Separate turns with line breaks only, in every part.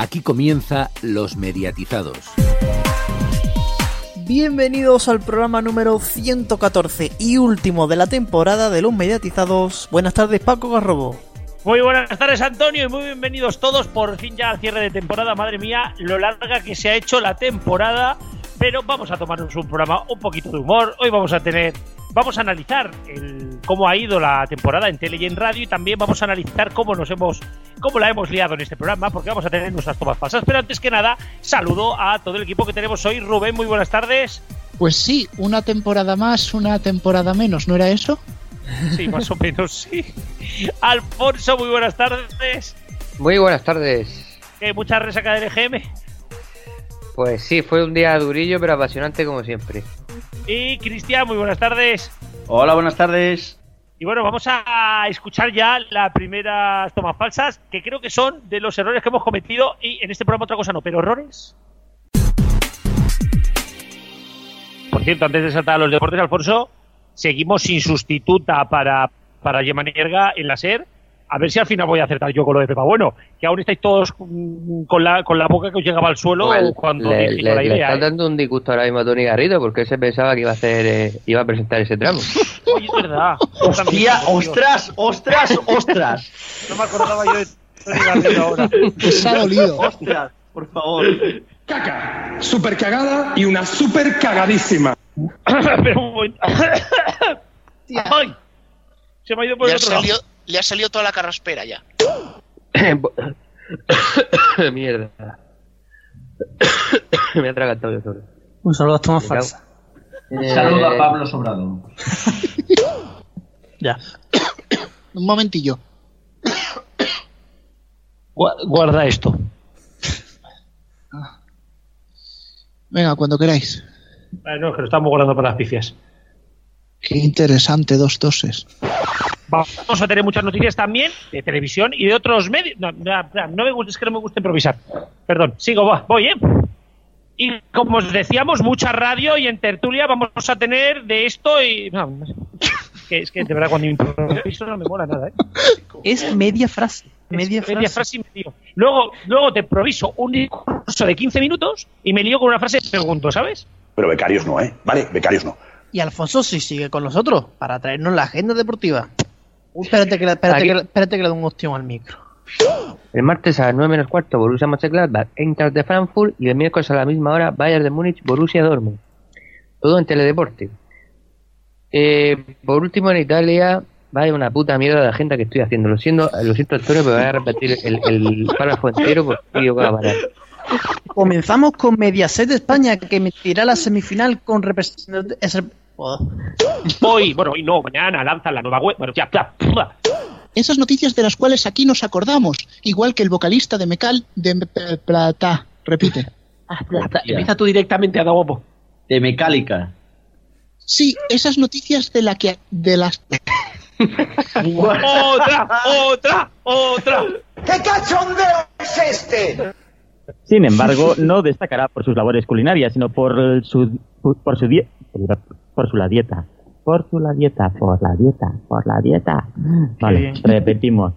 Aquí comienza Los Mediatizados.
Bienvenidos al programa número 114 y último de la temporada de Los Mediatizados. Buenas tardes, Paco Garrobo.
Muy buenas tardes, Antonio, y muy bienvenidos todos por fin ya al cierre de temporada. Madre mía, lo larga que se ha hecho la temporada. Pero vamos a tomarnos un programa un poquito de humor. Hoy vamos a tener, vamos a analizar el, cómo ha ido la temporada en tele y en radio y también vamos a analizar cómo nos hemos, cómo la hemos liado en este programa, porque vamos a tener nuestras tomas falsas. Pero antes que nada, saludo a todo el equipo que tenemos hoy. Rubén, muy buenas tardes.
Pues sí, una temporada más, una temporada menos, ¿no era eso?
Sí, más o menos, sí. Alfonso, muy buenas tardes.
Muy buenas tardes.
Eh, ¿Mucha resaca del EGM?
Pues sí, fue un día durillo pero apasionante como siempre.
Y Cristian, muy buenas tardes.
Hola, buenas tardes.
Y bueno, vamos a escuchar ya las primeras tomas falsas, que creo que son de los errores que hemos cometido y en este programa otra cosa no, pero errores. Por cierto, antes de saltar a los deportes, Alfonso, seguimos sin sustituta para, para Gemma Nierga en la SER. A ver si al final voy a acertar yo con lo de Pepa Bueno, que aún estáis todos mm, con la, con la boca que os llegaba al suelo cuando
le, le-
la
le
idea.
está
¿eh?
dando un disgusto ahora mismo a Tony Garrido porque él se pensaba que iba a hacer eh, iba a presentar ese tramo.
Oye, es verdad.
Hostia, ostras, ostras, ostras.
No me acordaba yo de Tony Garrido ahora.
Pues ha dolido.
Ostras, por favor.
caca, super cagada y una super cagadísima.
Pero un momento. ¡Ay! Se me ha ido por
Le
el otro lado.
Le ha salido toda la carraspera ya.
Mierda. Me ha tragado yo solo.
Un saludo a tomas
Cuidado.
falsas.
Saludo a
Eh,
Pablo Sobrado.
Ya.
Un momentillo.
Gua- Guarda esto.
Venga, cuando queráis.
Ah, no, es que lo estamos guardando para las pifias.
Qué interesante, dos toses.
Vamos a tener muchas noticias también de televisión y de otros medios. No, no, no me gusta, es que no me gusta improvisar. Perdón, sigo, va, voy, ¿eh? Y como os decíamos, mucha radio y en tertulia vamos a tener de esto y. No. Que es que de verdad cuando improviso no me mola nada, ¿eh?
Es media frase.
Es
Media frase.
media frase y me lío. Luego, luego te improviso un discurso de 15 minutos y me lío con una frase de segundo, ¿sabes?
Pero becarios no, ¿eh? Vale, becarios no.
Y Alfonso sí sigue con nosotros para traernos la agenda deportiva. Espérate que, le- espérate, que, le- espérate que le doy un ostión al micro.
El martes a las 9 menos cuarto Borussia Mönchengladbach, Eintracht de Frankfurt y el miércoles a la misma hora Bayern de Múnich, Borussia Dortmund. Todo en teledeporte. Eh, por último en Italia, vaya una puta mierda de agenda que estoy haciendo. Lo siento, lo siento Antonio, pero voy a repetir el, el párrafo entero porque yo voy a parar.
Comenzamos con Mediaset España, que emitirá la semifinal con representantes.
Hoy, bueno, hoy no, mañana lanzan la nueva web. Bueno, ya, ya. ya.
Esas noticias de las cuales aquí nos acordamos, igual que el vocalista de Mecal de Plata. Repite.
Empieza tú directamente a dar guapo.
De Mecálica.
Sí, esas noticias de la que de las
otra, otra, otra.
Sin embargo, no destacará por sus labores culinarias, sino por su por su die- por su la dieta. Por su la dieta, por la dieta, por la dieta. Vale, repetimos.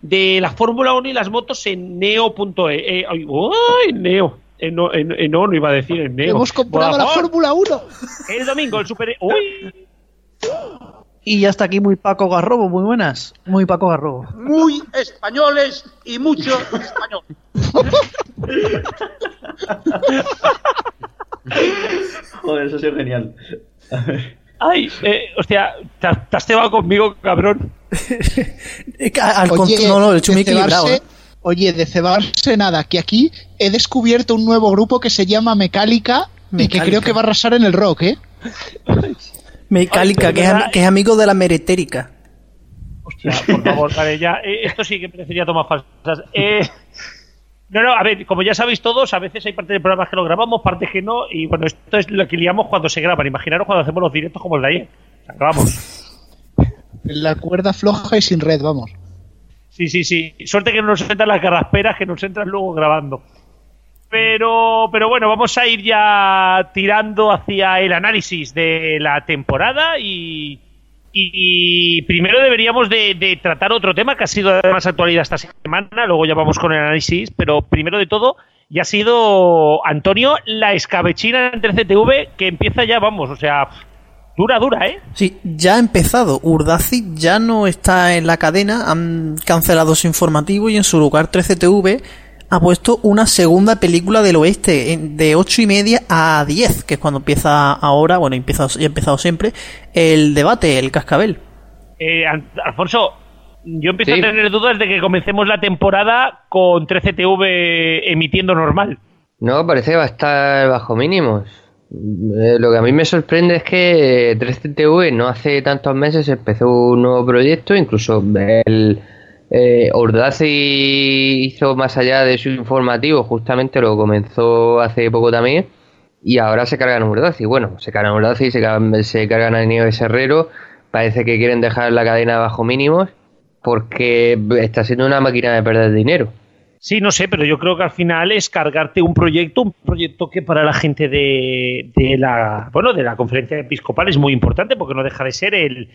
De la Fórmula 1 y las motos en neo.e. Eh, ay, uy, neo. En, en, en no, no iba a decir en neo.
hemos comprado la. Fórmula 1.
El domingo, el super. Uy.
Y ya está aquí muy Paco Garrobo, muy buenas. Muy Paco Garrobo.
Muy españoles y mucho español.
Joder, eso ha sido genial.
Ay, eh, hostia, te, has- te has cebado conmigo, cabrón.
Al contra- no, no, he hecho
de
muy equilibrado.
cebarse-
¿eh?
Oye, de cebarse nada, que aquí he descubierto un nuevo grupo que se llama Mecálica y que creo que va a arrasar en el rock, ¿eh?
Mecálica,
Ay,
que, es,
¿verdad?
am- que es amigo de la meretérica.
Hostia, por favor, vale, ya. eh, esto sí que merecería tomar falsas. Eh, no, no, a ver, como ya sabéis todos, a veces hay partes del programa que lo grabamos, partes que no, y bueno, esto es lo que liamos cuando se graban. Imaginaros cuando hacemos los directos como el de ayer. O sea, grabamos.
La cuerda floja y sin red, vamos.
Sí, sí, sí. Suerte que no nos entran las carrasperas que nos entran luego grabando. Pero, pero bueno, vamos a ir ya tirando hacia el análisis de la temporada y, Y primero deberíamos de, tratar otro tema que ha sido de más actualidad esta semana, luego ya vamos con el análisis, pero primero de todo, ya ha sido Antonio la escabechina entre CTV que empieza ya, vamos, o sea, dura, dura, ¿eh?
Sí, ya ha empezado. Urdaci ya no está en la cadena, han cancelado su informativo y en su lugar 13TV ha puesto una segunda película del oeste en- de ocho y media a 10, que es cuando empieza ahora, bueno, empieza, ya ha empezado siempre, el debate, el cascabel.
Eh, Alfonso, yo empiezo
Sí.
a tener dudas de que comencemos la temporada con 13TV emitiendo normal.
No, parece que va a estar bajo mínimos. Eh, lo que a mí me sorprende es que 3TV no hace tantos meses empezó un nuevo proyecto, incluso el eh, Ordazi hizo más allá de su informativo, justamente lo comenzó hace poco también, y ahora se cargan a Ordazi. Bueno, se cargan a Ordazi, se cargan, se cargan a Nieves Herrero, parece que quieren dejar la cadena bajo mínimos porque está siendo una máquina de perder dinero.
Sí, no sé, pero yo creo que al final es cargarte un proyecto, un proyecto que para la gente de, de la bueno de la conferencia episcopal es muy importante porque no deja de ser el,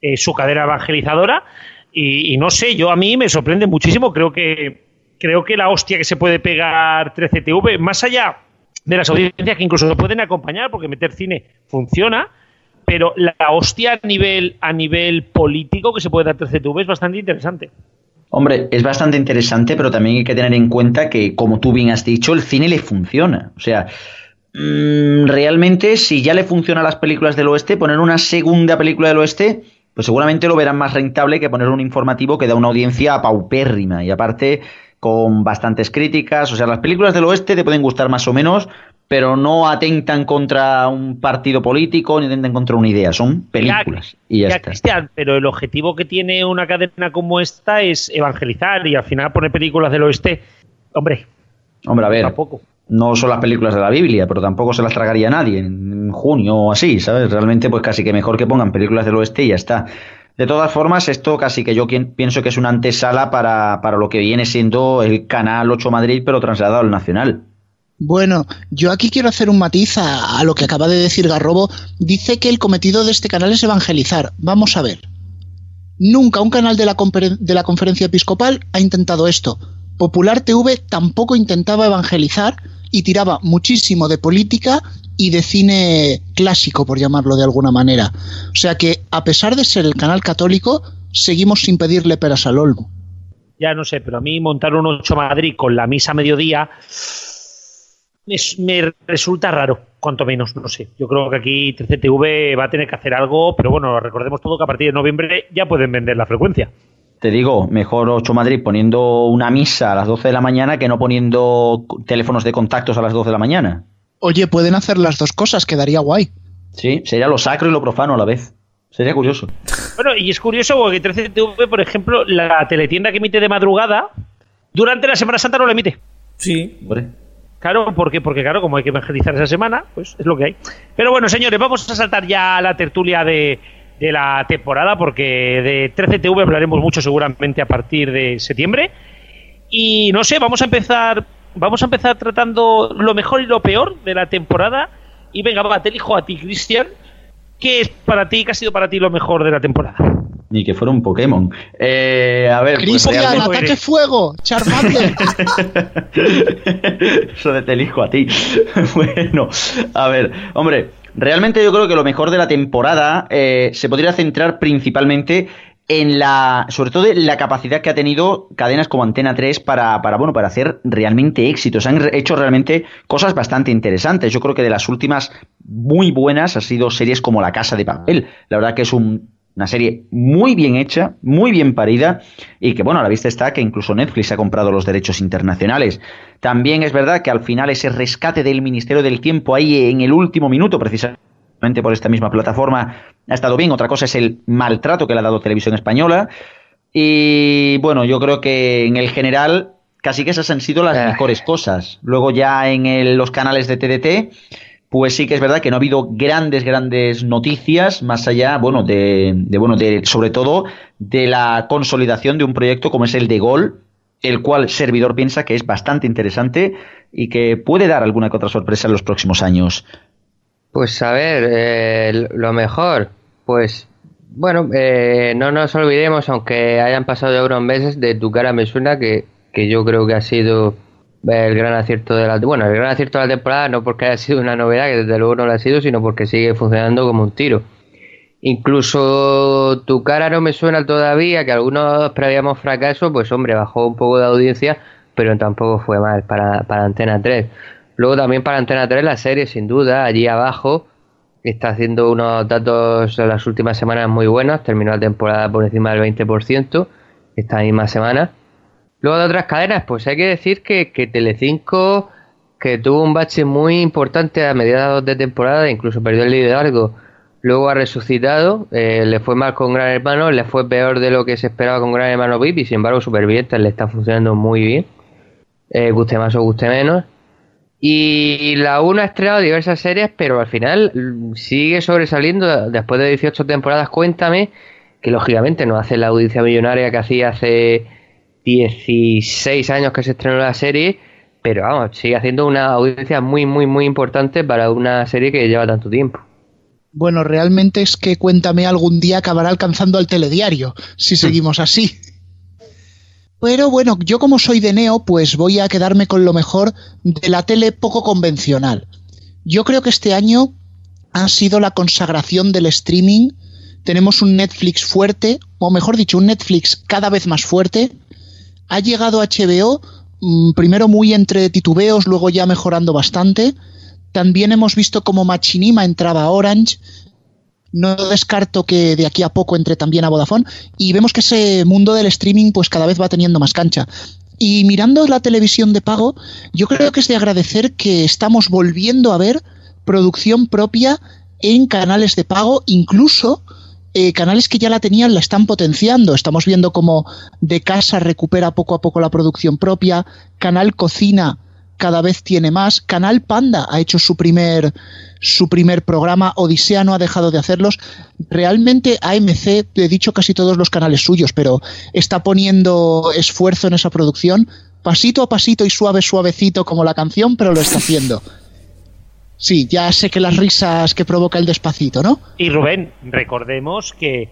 eh, su cadena evangelizadora y, no sé, yo a mí me sorprende muchísimo, creo que creo que la hostia que se puede pegar 13TV, más allá de las audiencias que incluso se pueden acompañar porque meter cine funciona, pero la hostia a nivel a nivel político que se puede dar 13TV es bastante interesante.
Hombre, es bastante interesante, pero también hay que tener en cuenta que, como tú bien has dicho, el cine le funciona. O sea, mm, realmente, si ya le funciona a las películas del oeste, poner una segunda película del oeste, pues seguramente lo verán más rentable que poner un informativo que da una audiencia paupérrima. Y aparte, con bastantes críticas. O sea, las películas del oeste te pueden gustar más o menos, pero no atentan contra un partido político ni atentan contra una idea. Son películas. y ya,
Ya,
está.
Cristian, pero el objetivo que tiene una cadena como esta es evangelizar y al final poner películas del oeste, hombre,
Hombre, a ver.
tampoco.
No son las películas de la Biblia, pero tampoco se las tragaría nadie en junio o así, ¿sabes? Realmente, pues casi que mejor que pongan películas del oeste y ya está. De todas formas, esto casi que yo pienso que es una antesala para, para lo que viene siendo el Canal 8 Madrid, pero trasladado al Nacional.
Bueno, yo aquí quiero hacer un matiz a, a lo que acaba de decir Garrobo. Dice que el cometido de este canal es evangelizar. Vamos a ver. Nunca un canal de la, de la conferencia episcopal ha intentado esto. Popular TV tampoco intentaba evangelizar y tiraba muchísimo de política y de cine clásico, por llamarlo de alguna manera. O sea que, a pesar de ser el canal católico, seguimos sin pedirle peras al olmo.
Ya no sé, pero a mí montar un 8 Madrid con la misa a mediodía es- me resulta raro, cuanto menos, no sé. Yo creo que aquí 13TV va a tener que hacer algo, pero bueno, recordemos todo que a partir de noviembre ya pueden vender la frecuencia.
Te digo, mejor 8 Madrid poniendo una misa a las 12 de la mañana que no poniendo teléfonos de contactos a las 12 de la mañana.
Oye, pueden hacer las dos cosas, quedaría guay.
Sí, sería lo sacro y lo profano a la vez. Sería curioso.
Bueno, y es curioso porque 13TV, por ejemplo, la teletienda que emite de madrugada, durante la Semana Santa no la emite.
Sí.
Hombre.
Claro, ¿por qué? Porque claro, como hay que evangelizar esa semana, pues es lo que hay. Pero bueno, señores, vamos a saltar ya a la tertulia de, de la temporada, porque de 13TV hablaremos mucho seguramente a partir de septiembre. Y no sé, vamos a empezar, vamos a empezar tratando lo mejor y lo peor de la temporada. Y venga, va, te elijo a ti, Cristian. ¿Qué es para ti, qué ha sido para ti lo mejor de la temporada?
Ni que fuera un Pokémon. Eh, a ver, pues
Cristian,
realmente-
ataque fuego, Charmander.
Eso de te elijo a ti. bueno, a ver, hombre, realmente yo creo que lo mejor de la temporada eh, se podría centrar principalmente en la, sobre todo en la capacidad que ha tenido cadenas como Antena 3 para, para, bueno, para hacer realmente éxitos. Han hecho realmente cosas bastante interesantes. Yo creo que de las últimas muy buenas ha sido series como La Casa de Papel. La verdad que es un, una serie muy bien hecha, muy bien parida y que, bueno, a la vista está que incluso Netflix ha comprado los derechos internacionales. También es verdad que al final ese rescate del Ministerio del Tiempo ahí en el último minuto, precisamente por esta misma plataforma, ha estado bien. Otra cosa es el maltrato que le ha dado Televisión Española. Y bueno, yo creo que en el general casi que esas han sido las mejores cosas. Luego ya en el- los canales de TDT, pues sí que es verdad que no ha habido grandes, grandes noticias, más allá, bueno, de, de, bueno, de, sobre todo de la consolidación de un proyecto como es el de Gol, el cual servidor piensa que es bastante interesante y que puede dar alguna que otra sorpresa en los próximos años.
Pues a ver, eh, lo mejor, pues Bueno, eh, no nos olvidemos, aunque hayan pasado ya unos meses, de tu cara me suena que, que yo creo que ha sido el gran acierto de la bueno el gran acierto de la temporada no porque haya sido una novedad que desde luego no lo ha sido sino porque sigue funcionando como un tiro. Incluso tu cara no me suena todavía que algunos prevíamos fracaso pues hombre bajó un poco de audiencia pero tampoco fue mal para, para Antena 3 luego también para Antena 3 la serie sin duda allí abajo está haciendo unos datos en las últimas semanas muy buenos terminó la temporada por encima del 20% esta misma semana Luego de otras cadenas, pues hay que decir que, que Telecinco, que tuvo un bache muy importante a mediados de temporada, incluso perdió el liderazgo, luego ha resucitado, eh, le fue mal con Gran Hermano, le fue peor de lo que se esperaba con Gran Hermano VIP y sin embargo Supervivientes le está funcionando muy bien, eh, guste más o guste menos. Y la 1 ha estrenado diversas series, pero al final mm, sigue sobresaliendo después de 18 temporadas. Cuéntame que lógicamente no hace la audiencia millonaria que hacía hace 16 años que se estrenó la serie, pero vamos, sigue haciendo una audiencia muy, muy, muy importante para una serie que lleva tanto tiempo.
Bueno, realmente es que Cuéntame algún día acabará alcanzando al telediario, si seguimos así. Pero bueno, yo como soy de Neo, pues voy a quedarme con lo mejor de la tele poco convencional. Yo creo que este año ha sido la consagración del streaming. Tenemos un Netflix fuerte, o mejor dicho, un Netflix cada vez más fuerte, ha llegado HBO, mm, primero muy entre titubeos, luego ya mejorando bastante. También hemos visto como Machinima entraba a Orange. No descarto que de aquí a poco entre también a Vodafone. Y vemos que ese mundo del streaming pues cada vez va teniendo más cancha. Y mirando la televisión de pago, yo creo que es de agradecer que estamos volviendo a ver producción propia en canales de pago, incluso eh, canales que ya la tenían la están potenciando. Estamos viendo cómo De Casa recupera poco a poco la producción propia, Canal Cocina cada vez tiene más, Canal Panda ha hecho su primer su primer programa, Odisea no ha dejado de hacerlos. Realmente AMC, he dicho casi todos los canales suyos, pero está poniendo esfuerzo en esa producción, pasito a pasito y suave, suavecito como la canción, pero lo está haciendo. Sí, ya sé que las risas que provoca el despacito, ¿no?
Y Rubén, recordemos que,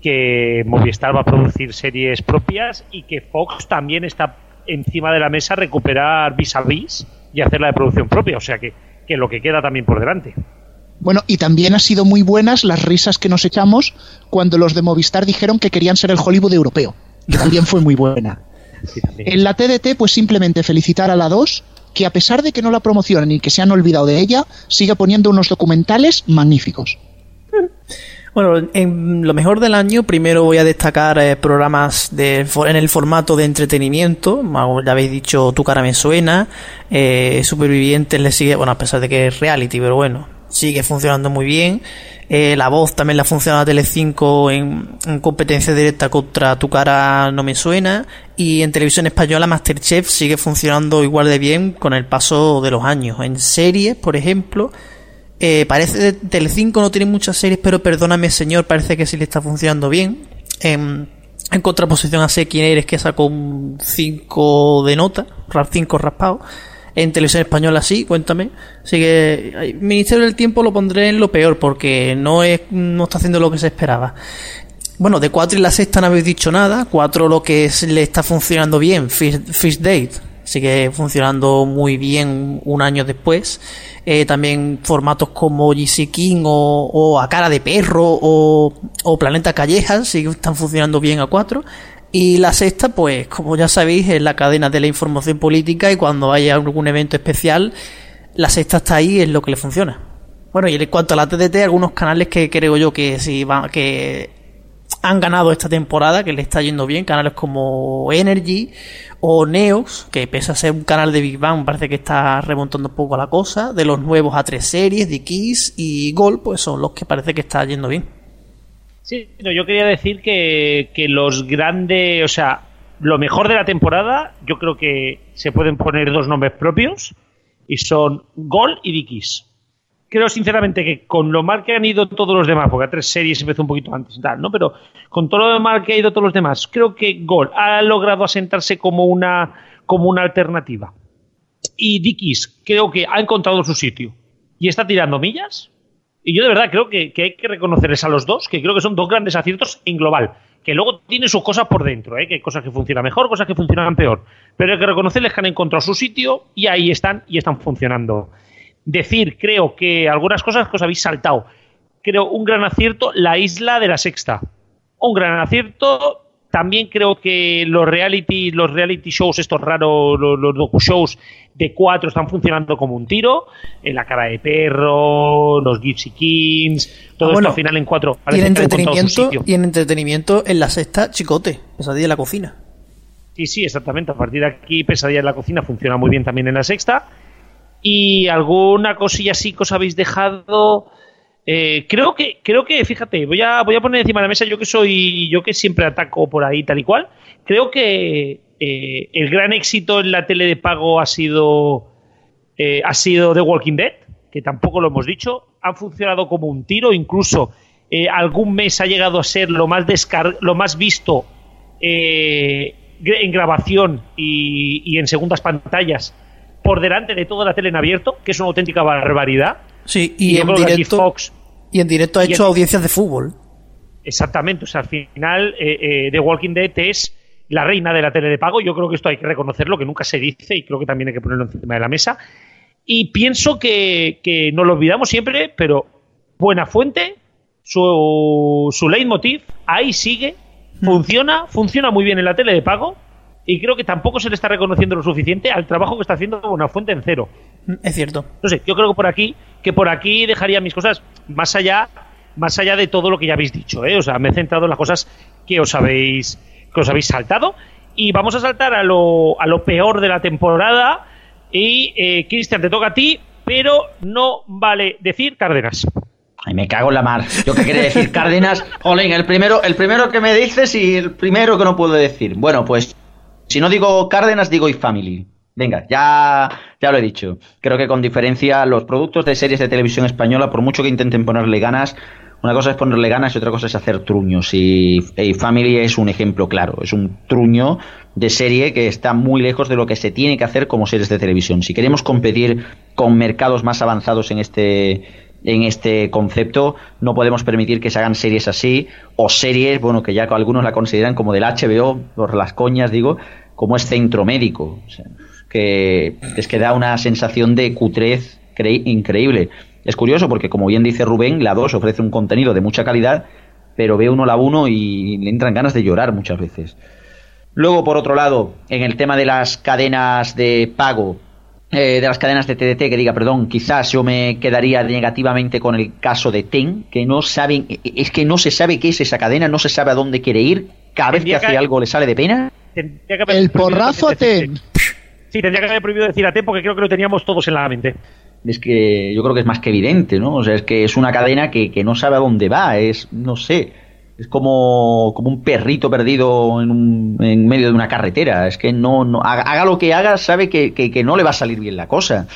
que Movistar va a producir series propias y que Fox también está encima de la mesa a recuperar vis a vis y hacer la de producción propia. O sea que, que lo que queda también por delante.
Bueno, y también han sido muy buenas las risas que nos echamos cuando los de Movistar dijeron que querían ser el Hollywood europeo. Que también fue muy buena. en la TDT, pues simplemente felicitar a la 2 que a pesar de que no la promocionan y que se han olvidado de ella, sigue poniendo unos documentales magníficos.
Bueno, en lo mejor del año, primero voy a destacar eh, programas de, en el formato de entretenimiento. Ya habéis dicho, Tu cara me suena. Eh, Supervivientes le sigue, bueno, a pesar de que es reality, pero bueno, sigue funcionando muy bien. Eh, la voz también la funciona Tele5 en, en competencia directa contra Tu cara no me suena. Y en televisión española Masterchef sigue funcionando igual de bien con el paso de los años. En series, por ejemplo, eh, parece que Telecinco no tiene muchas series, pero perdóname señor, parece que sí le está funcionando bien. en contraposición a Sé quién eres, que sacó un 5 de nota, 5 raspado. En televisión española sí, cuéntame. Así que el Ministerio del Tiempo lo pondré en lo peor, porque no, es, no está haciendo lo que se esperaba. Bueno, de 4 y la sexta no habéis dicho nada. 4 lo que le está funcionando bien, Fish, Date. Sigue funcionando muy bien un año después. Eh, también formatos como GC King o, A Cara de Perro o, o Planeta Callejas siguen están funcionando bien a 4. Y la sexta, pues, como ya sabéis, es la cadena de la información política y cuando haya algún evento especial, la sexta está ahí, es lo que le funciona. Bueno, y en cuanto a la TDT, algunos canales que creo yo que sí van, que han ganado esta temporada, que le está yendo bien, canales como Energy o Neox, que pese a ser un canal de Big Bang, parece que está remontando un poco la cosa, de los nuevos a tres series, de Kiss y Gol, pues son los que parece que está yendo bien.
Sí, no, yo quería decir que, que los grandes, o sea, lo mejor de la temporada, yo creo que se pueden poner dos nombres propios y son Gol y Dikis. Creo sinceramente que con lo mal que han ido todos los demás, porque a tres series empezó un poquito antes y tal, ¿no? Pero con todo lo mal que ha ido todos los demás, creo que Gol ha logrado asentarse como una, como una alternativa. Y Dikis creo que ha encontrado su sitio y está tirando millas Y yo de verdad creo que, hay que reconocerles a los dos, que creo que son dos grandes aciertos en global. Que luego tiene sus cosas por dentro, ¿eh? que hay cosas que funcionan mejor, cosas que funcionan peor. Pero hay que reconocerles que han encontrado su sitio y ahí están y están funcionando. Decir, creo que algunas cosas que os habéis saltado. Creo un gran acierto, la isla de la sexta. Un gran acierto, también creo que los reality, los reality shows, estos raros, los, los docu-shows de cuatro están funcionando como un tiro. En la cara de perro, los Gypsy Kings, todo
Ah, bueno,
esto al final en cuatro.
Y en entretenimiento, y en entretenimiento en la sexta, chicote, pesadilla de la cocina.
Sí, sí, exactamente. A partir de aquí, Pesadilla en la cocina funciona muy bien también en la sexta. Y alguna cosilla así que os habéis dejado. Eh, creo que, creo que, fíjate, voy a, voy a poner encima de la mesa, yo que soy, yo que siempre ataco por ahí tal y cual. Creo que eh, el gran éxito en la tele de pago ha sido, eh, ha sido The Walking Dead, que tampoco lo hemos dicho. Han funcionado como un tiro, incluso algún mes ha llegado a ser lo más descar lo más visto eh, en grabación y, y en segundas pantallas por delante de toda la tele en abierto, que es una auténtica barbaridad.
Sí,
Y
y, en directo.
Fox-
Y en directo ha hecho
en-
audiencias de fútbol.
Exactamente, o sea, al final eh, eh, The Walking Dead es la reina de la tele de pago. Yo creo que esto hay que reconocerlo, que nunca se dice y creo que también hay que ponerlo encima de la mesa. Y pienso que, que nos lo olvidamos siempre, pero Buena Fuente, su, su leitmotiv, ahí sigue, funciona, funciona muy bien en la tele de pago y creo que tampoco se le está reconociendo lo suficiente al trabajo que está haciendo Buena Fuente en cero.
Es cierto.
No sé, yo creo que por aquí, que por aquí dejaría mis cosas más allá, más allá de todo lo que ya habéis dicho, ¿eh? O sea, me he centrado en las cosas que os habéis, que os habéis saltado. Y vamos a saltar a lo, a lo peor de la temporada. Y eh, Cristian, te toca a ti, pero no vale decir Cárdenas.
Ay, me cago en la mar. Yo qué quería decir Cárdenas. Jolín, el primero, el primero que me dices y el primero que no puedo decir. Bueno, pues si no digo Cárdenas, digo iFamily. Venga, ya, ya lo he dicho. Creo que con diferencia los productos de series de televisión española, por mucho que intenten ponerle ganas, una cosa es ponerle ganas y otra cosa es hacer truños. Y Family es un ejemplo claro. Es un truño de serie que está muy lejos de lo que se tiene que hacer como series de televisión. Si queremos competir con mercados más avanzados en este en este concepto no podemos permitir que se hagan series así o series, bueno, que ya algunos la consideran como del HBO, por las coñas digo, como es centro médico. O sea, que es que da una sensación de cutrez increíble. Es curioso porque, como bien dice Rubén, la 2 ofrece un contenido de mucha calidad, pero ve uno la 1 y le entran ganas de llorar muchas veces. Luego, por otro lado, en el tema de las cadenas de pago, eh, de las cadenas de TDT, que diga, perdón, quizás yo me quedaría negativamente con el caso de TEN, que no saben, es que no se sabe qué es esa cadena, no se sabe a dónde quiere ir, cada vez que hace algo le sale de pena.
El porrazo a TEN.
Sí, tendría que haber prohibido decir a TEN porque creo que lo teníamos todos en la mente.
Es que yo creo que es más que evidente, ¿no? O sea, es que es una cadena que, que no sabe a dónde va, es, no sé, es como, como un perrito perdido en, un, en medio de una carretera. Es que no, no haga, lo que haga, sabe que, que, no le va a salir bien la cosa.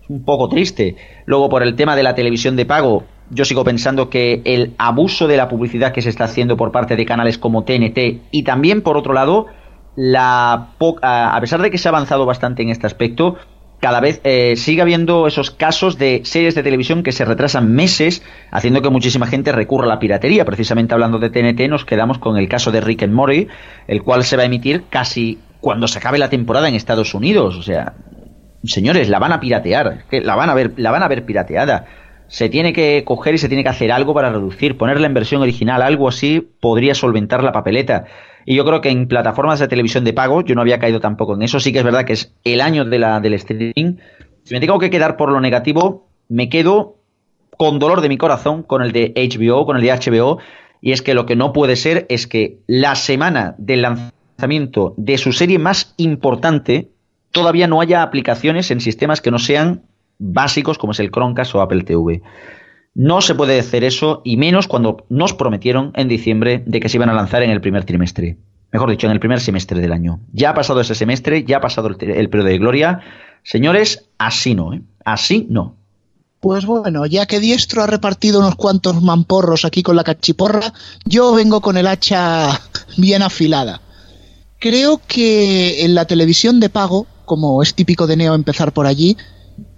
Es un poco triste. Luego, por el tema de la televisión de pago, yo sigo pensando que el abuso de la publicidad que se está haciendo por parte de canales como TNT y también, por otro lado, la a pesar de que se ha avanzado bastante en este aspecto, cada vez eh, sigue habiendo esos casos de series de televisión que se retrasan meses, haciendo que muchísima gente recurra a la piratería. Precisamente hablando de TNT, nos quedamos con el caso de Rick and Morty, el cual se va a emitir casi cuando se acabe la temporada en Estados Unidos. O sea, señores, la van a piratear, que la van a ver, la van a ver pirateada. Se tiene que coger y se tiene que hacer algo para reducir, ponerla en versión original, algo así podría solventar la papeleta. Y yo creo que en plataformas de televisión de pago, yo no había caído tampoco en eso, sí que es verdad que es el año de la, del streaming. Si me tengo que quedar por lo negativo, me quedo con dolor de mi corazón con el de HBO, con el de HBO, y es que lo que no puede ser es que la semana del lanzamiento de su serie más importante todavía no haya aplicaciones en sistemas que no sean básicos como es el Chromecast o Apple TV. No se puede hacer eso, y menos cuando nos prometieron en diciembre de que se iban a lanzar en el primer trimestre. Mejor dicho, en el primer semestre del año. Ya ha pasado ese semestre, ya ha pasado el, el periodo de gloria. Señores, así no, ¿eh? Así no.
Pues bueno, ya que Diestro ha repartido unos cuantos mamporros aquí con la cachiporra, yo vengo con el hacha bien afilada. Creo que en la televisión de pago, como es típico de Neo empezar por allí,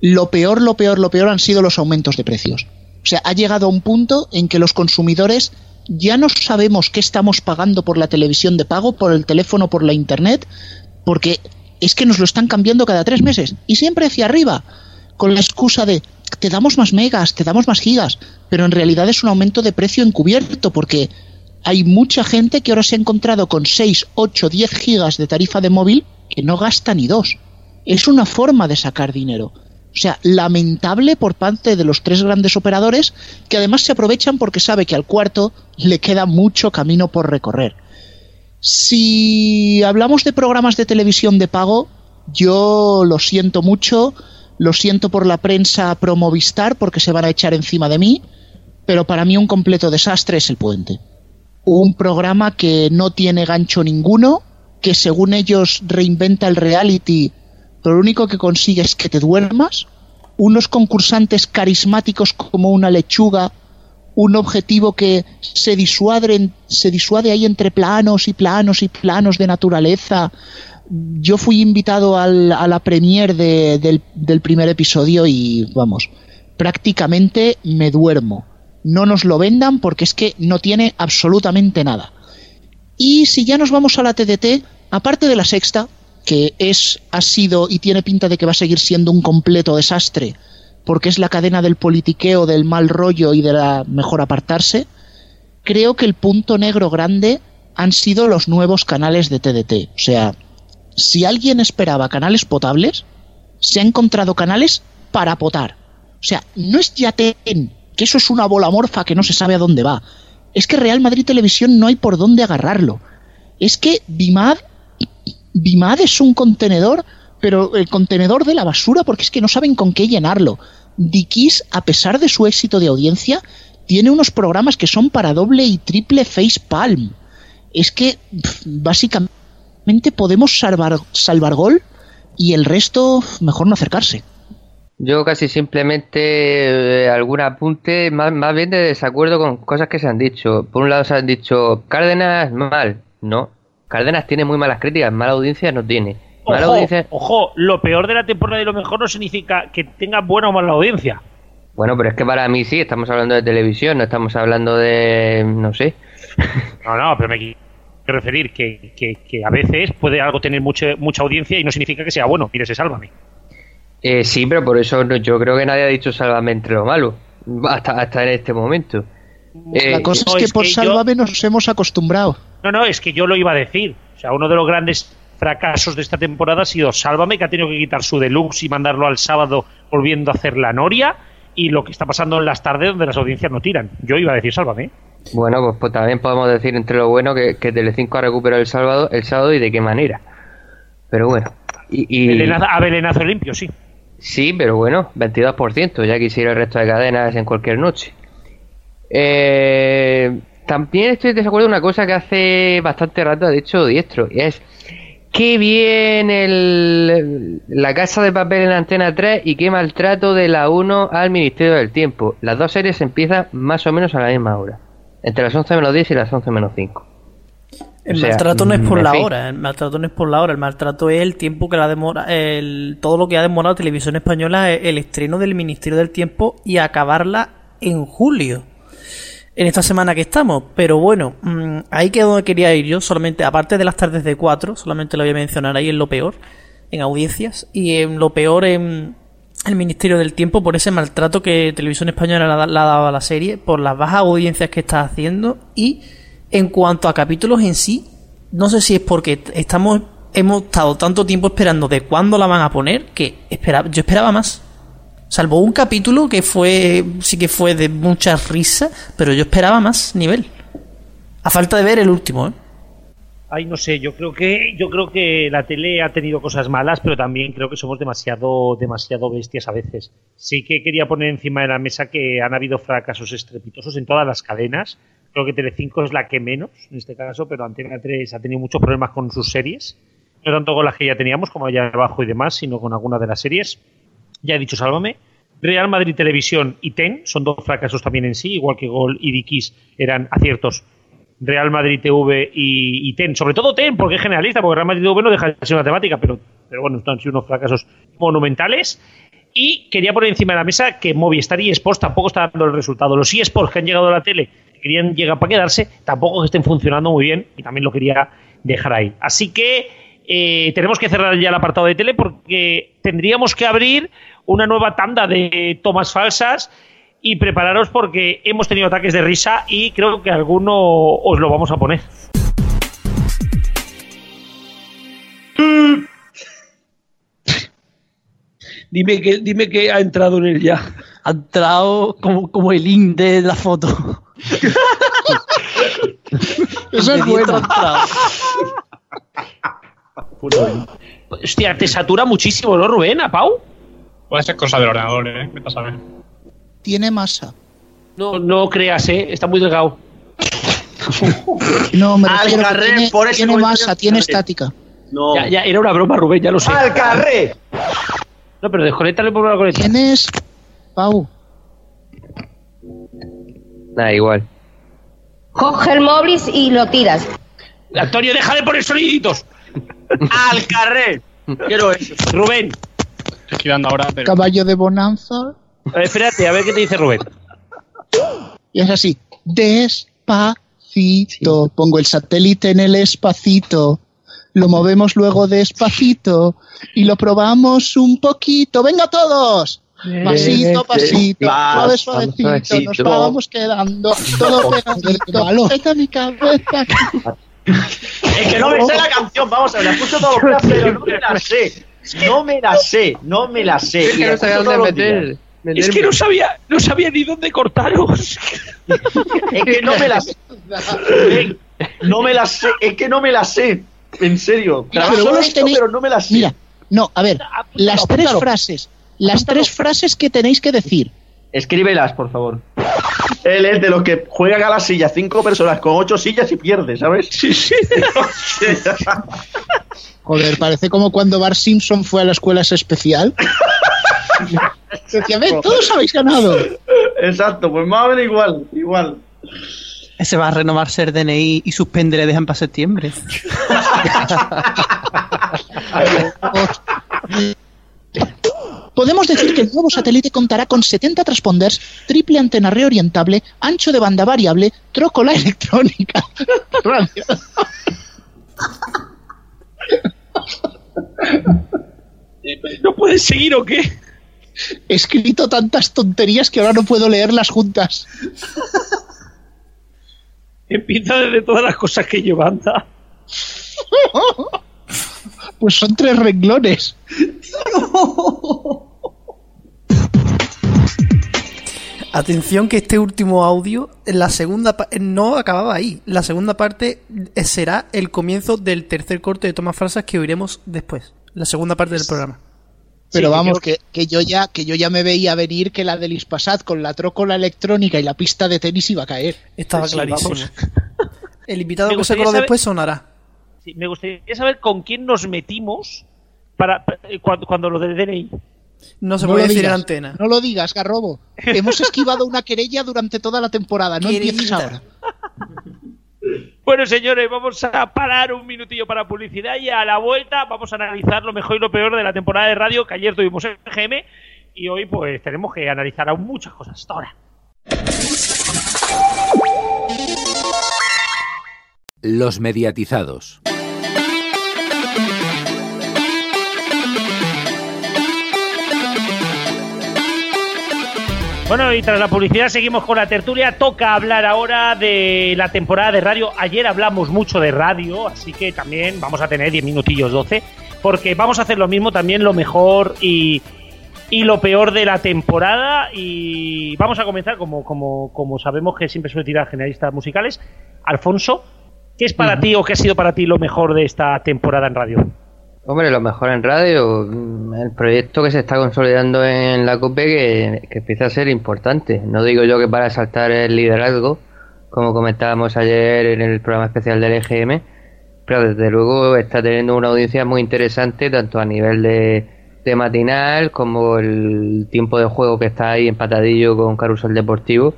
lo peor, lo peor, lo peor han sido los aumentos de precios O sea, ha llegado a un punto en que los consumidores ya no sabemos qué estamos pagando por la televisión de pago, por el teléfono, por la internet, porque es que nos lo están cambiando cada tres meses y siempre hacia arriba, con la excusa de te damos más megas, te damos más gigas, pero en realidad es un aumento de precio encubierto porque hay mucha gente que ahora se ha encontrado con 6, 8, 10 gigas de tarifa de móvil que no gasta ni dos. Es una forma de sacar dinero. O sea, lamentable por parte de los tres grandes operadores que además se aprovechan porque sabe que al cuarto le queda mucho camino por recorrer. Si hablamos de programas de televisión de pago, yo lo siento mucho, lo siento por la prensa pro Movistar porque se van a echar encima de mí, pero para mí un completo desastre es el puente. Un programa que no tiene gancho ninguno, que según ellos reinventa el reality pero lo único que consigue es que te duermas, unos concursantes carismáticos como una lechuga, un objetivo que se disuade, se disuade ahí entre planos y planos y planos de naturaleza. Yo fui invitado al, a la premier de, del, del primer episodio y vamos, prácticamente me duermo. No nos lo vendan porque es que no tiene absolutamente nada. Y si ya nos vamos a la TDT, aparte de la sexta, que es, ha sido y tiene pinta de que va a seguir siendo un completo desastre, porque es la cadena del politiqueo, del mal rollo y de la mejor apartarse, creo que el punto negro grande han sido los nuevos canales de TDT. O sea, si alguien esperaba canales potables, se ha encontrado canales para potar. O sea, no es Yaten, que eso es una bola morfa que no se sabe a dónde va. Es que Real Madrid Televisión no hay por dónde agarrarlo. Es que Bimad Bimad es un contenedor, pero el contenedor de la basura porque es que no saben con qué llenarlo. Dikis, a pesar de su éxito de audiencia, tiene unos programas que son para doble y triple face palm. Es que básicamente podemos salvar, salvar gol y el resto mejor no acercarse.
Yo casi simplemente eh, algún apunte, más, más bien de desacuerdo con cosas que se han dicho. Por un lado se han dicho, Cárdenas mal, no. Cárdenas tiene muy malas críticas, mala audiencia no tiene. Mala
Ojo,
audiencia...
ojo, lo peor de la temporada y lo mejor no significa que tenga buena o mala audiencia.
Bueno, pero es que para mí sí, estamos hablando de televisión, no estamos hablando de... no sé.
No, no, pero me quiero referir que, que, que a veces puede algo tener mucha mucha audiencia y no significa que sea bueno. Mire, se sálvame.
Eh, sí, pero por eso no- yo creo que nadie ha dicho sálvame entre lo malo, hasta, hasta en este momento. Eh,
la cosa
no,
es que
es
por
que yo-
Sálvame nos hemos acostumbrado.
No, no, es que yo lo iba a decir. O sea, uno de los grandes fracasos de esta temporada ha sido Sálvame, que ha tenido que quitar su deluxe y mandarlo al sábado volviendo a hacer la Noria. Y lo que está pasando en las tardes donde las audiencias no tiran. Yo iba a decir Sálvame.
Bueno, pues, pues también podemos decir entre lo bueno que, que Telecinco ha recuperado el sábado, el sábado y de qué manera. Pero bueno. Y, y-
Belena- a Belenazo limpio, sí.
Sí, pero bueno, 22%, ya quisiera el resto de cadenas en cualquier noche. Eh, también estoy de desacuerdo en una cosa que hace bastante rato ha dicho Diestro, y es qué bien el, la casa de papel en Antena 3 y qué maltrato de la 1 al Ministerio del Tiempo. Las dos series empiezan más o menos a la misma hora, entre las 11 menos 10 y las 11 menos 5.
El
O sea,
maltrato no es por
en
la
fin.
hora, el maltrato no es por la hora, el maltrato es el tiempo que la demora, el, todo lo que ha demorado Televisión Española el estreno del Ministerio del Tiempo y acabarla en julio. En esta semana que estamos, pero bueno, mm, ahí que donde quería ir yo, solamente, aparte de las tardes de cuatro, solamente lo voy a mencionar ahí en lo peor, en audiencias, y en lo peor en el Ministerio del Tiempo por ese maltrato que Televisión Española le ha, dado a la serie, por las bajas audiencias que está haciendo y en cuanto a capítulos en sí, no sé si es porque estamos hemos estado tanto tiempo esperando de cuándo la van a poner que esperaba, yo esperaba más. Salvo un capítulo que fue sí que fue de mucha risa, pero yo esperaba más nivel. A falta de ver el último, ¿eh?
Ay, no sé, yo creo que yo creo que la tele ha tenido cosas malas, pero también creo que somos demasiado demasiado bestias a veces. Sí que quería poner encima de la mesa que han habido fracasos estrepitosos en todas las cadenas. Creo que Telecinco es la que menos en este caso, pero Antena 3 ha tenido muchos problemas con sus series. No tanto con las que ya teníamos, como allá abajo y demás, sino con alguna de las series. Ya he dicho, sálvame. Real Madrid Televisión y TEN son dos fracasos también en sí, igual que Gol y Dikis eran aciertos Real Madrid TV y, TEN, sobre todo TEN, porque es generalista, porque Real Madrid TV no deja de ser una temática, pero, pero bueno, han sido unos fracasos monumentales. Y quería poner encima de la mesa que Movistar y Sports tampoco están dando el resultado. Los eSports que han llegado a la tele, que querían llegar para quedarse, tampoco estén funcionando muy bien y también lo quería dejar ahí. Así que eh, tenemos que cerrar ya el apartado de tele porque tendríamos que abrir una nueva tanda de tomas falsas y prepararos porque hemos tenido ataques de risa y creo que alguno os lo vamos a poner.
Dime que, dime que ha entrado en él ya.
Ha entrado como, como el IN de la foto.
Eso es bueno.
Hostia, te satura muchísimo, ¿no, Rubén? ¿A Pau?
Puede ser cosa del ordenador, ¿eh? Vete a saber.
Tiene masa.
No, no creas, ¿eh? Está muy delgado.
No, me refiero que
Alcarré,
tiene,
por ese
tiene masa, tiene estática.
No.
Ya, ya, era una broma, Rubén, ya lo sé.
¡Alcarré!
No, pero desconéctale por una conecta.
Tienes, Pau,
Da igual.
Coge el móvil y lo tiras.
Antonio, deja de poner soniditos. ¡Alcarré! Quiero eso. Rubén,
Estoy girando ahora, pero.
caballo de bonanza.
eh, espérate, a ver qué te dice Rubén.
Y es así, despacito. Pongo el satélite en el espacito. Lo movemos luego despacito y lo probamos un poquito. ¡Venga todos! Pasito, pasito, suave, suavecito, nos vamos quedando todo pegadito. Esta mi cabeza.
Es que no me sé la canción, vamos a ver, la escucho todos los días, pero no me la sé. No me la sé, no me la sé.
Es que no sabía dónde meter.
Es que no sabía, no sabía ni dónde cortaros.
Es que no me la sé. No me la sé, es que no me la sé. En serio.
Pero
en esto,
tenéis-
pero no me la sé.
Mira, no, a ver, las tres
apúntalo.
frases, las tres frases que tenéis que decir.
Escríbelas, por favor. Él es de los que juegan a la silla cinco personas con ocho sillas y pierde, ¿sabes? Sí, sí.
Joder, parece como cuando Bart Simpson fue a la escuela especial. Decía, "Ven, todos habéis ganado.
Exacto, pues más o menos igual, igual.
Ese va a renovarse el DNI y suspende le dejan para septiembre.
Podemos decir que el nuevo satélite contará con 70 transponders, triple antena reorientable, ancho de banda variable, trócola electrónica. Radio.
¿No puedes seguir o qué?
He escrito tantas tonterías que ahora no puedo leerlas juntas.
Empieza desde todas las cosas que lleva, anda.
Pues son tres renglones.
Atención que este último audio, la segunda no acababa ahí. La segunda parte eh, será el comienzo del tercer corte de tomas falsas que oiremos después. La segunda parte del programa.
Pero
Sí,
vamos, que, que yo ya, que yo ya me veía venir que la del Ispasat con la trócola electrónica y la pista de tenis iba a caer.
Estaba
Sí,
clarísimo.
vamos.
El invitado que se coló después sonará.
Sí, me gustaría saber con quién nos metimos para, eh, cuando, cuando lo del DNI.
No se
No
puede
lo
decir en
digas.
antena.
No lo digas, Garrobo. Hemos esquivado una querella durante toda la temporada. No empieces ahora.
Bueno, señores, vamos a parar un minutillo para publicidad y a la vuelta vamos a analizar lo mejor y lo peor de la temporada de radio que ayer tuvimos en GM y hoy pues tenemos que analizar aún muchas cosas hasta ahora.
Los mediatizados.
Bueno, y tras la publicidad seguimos con la tertulia. Toca hablar ahora de la temporada de radio. Ayer hablamos mucho de radio, así que también vamos a tener 10 minutillos 12, porque vamos a hacer lo mismo también, lo mejor y, y lo peor de la temporada. Y vamos a comenzar, como, como, como sabemos que siempre suele tirar generalistas musicales. Alfonso, ¿qué es para ti o qué ha sido para ti lo mejor de esta temporada en radio?
Hombre, lo mejor en radio, el proyecto que se está consolidando en la COPE que, que empieza a ser importante. No digo yo que para saltar el liderazgo, como comentábamos ayer en el programa especial del EGM, pero desde luego está teniendo una audiencia muy interesante, tanto a nivel de, matinal como el tiempo de juego que está ahí empatadillo con Carusel Deportivo.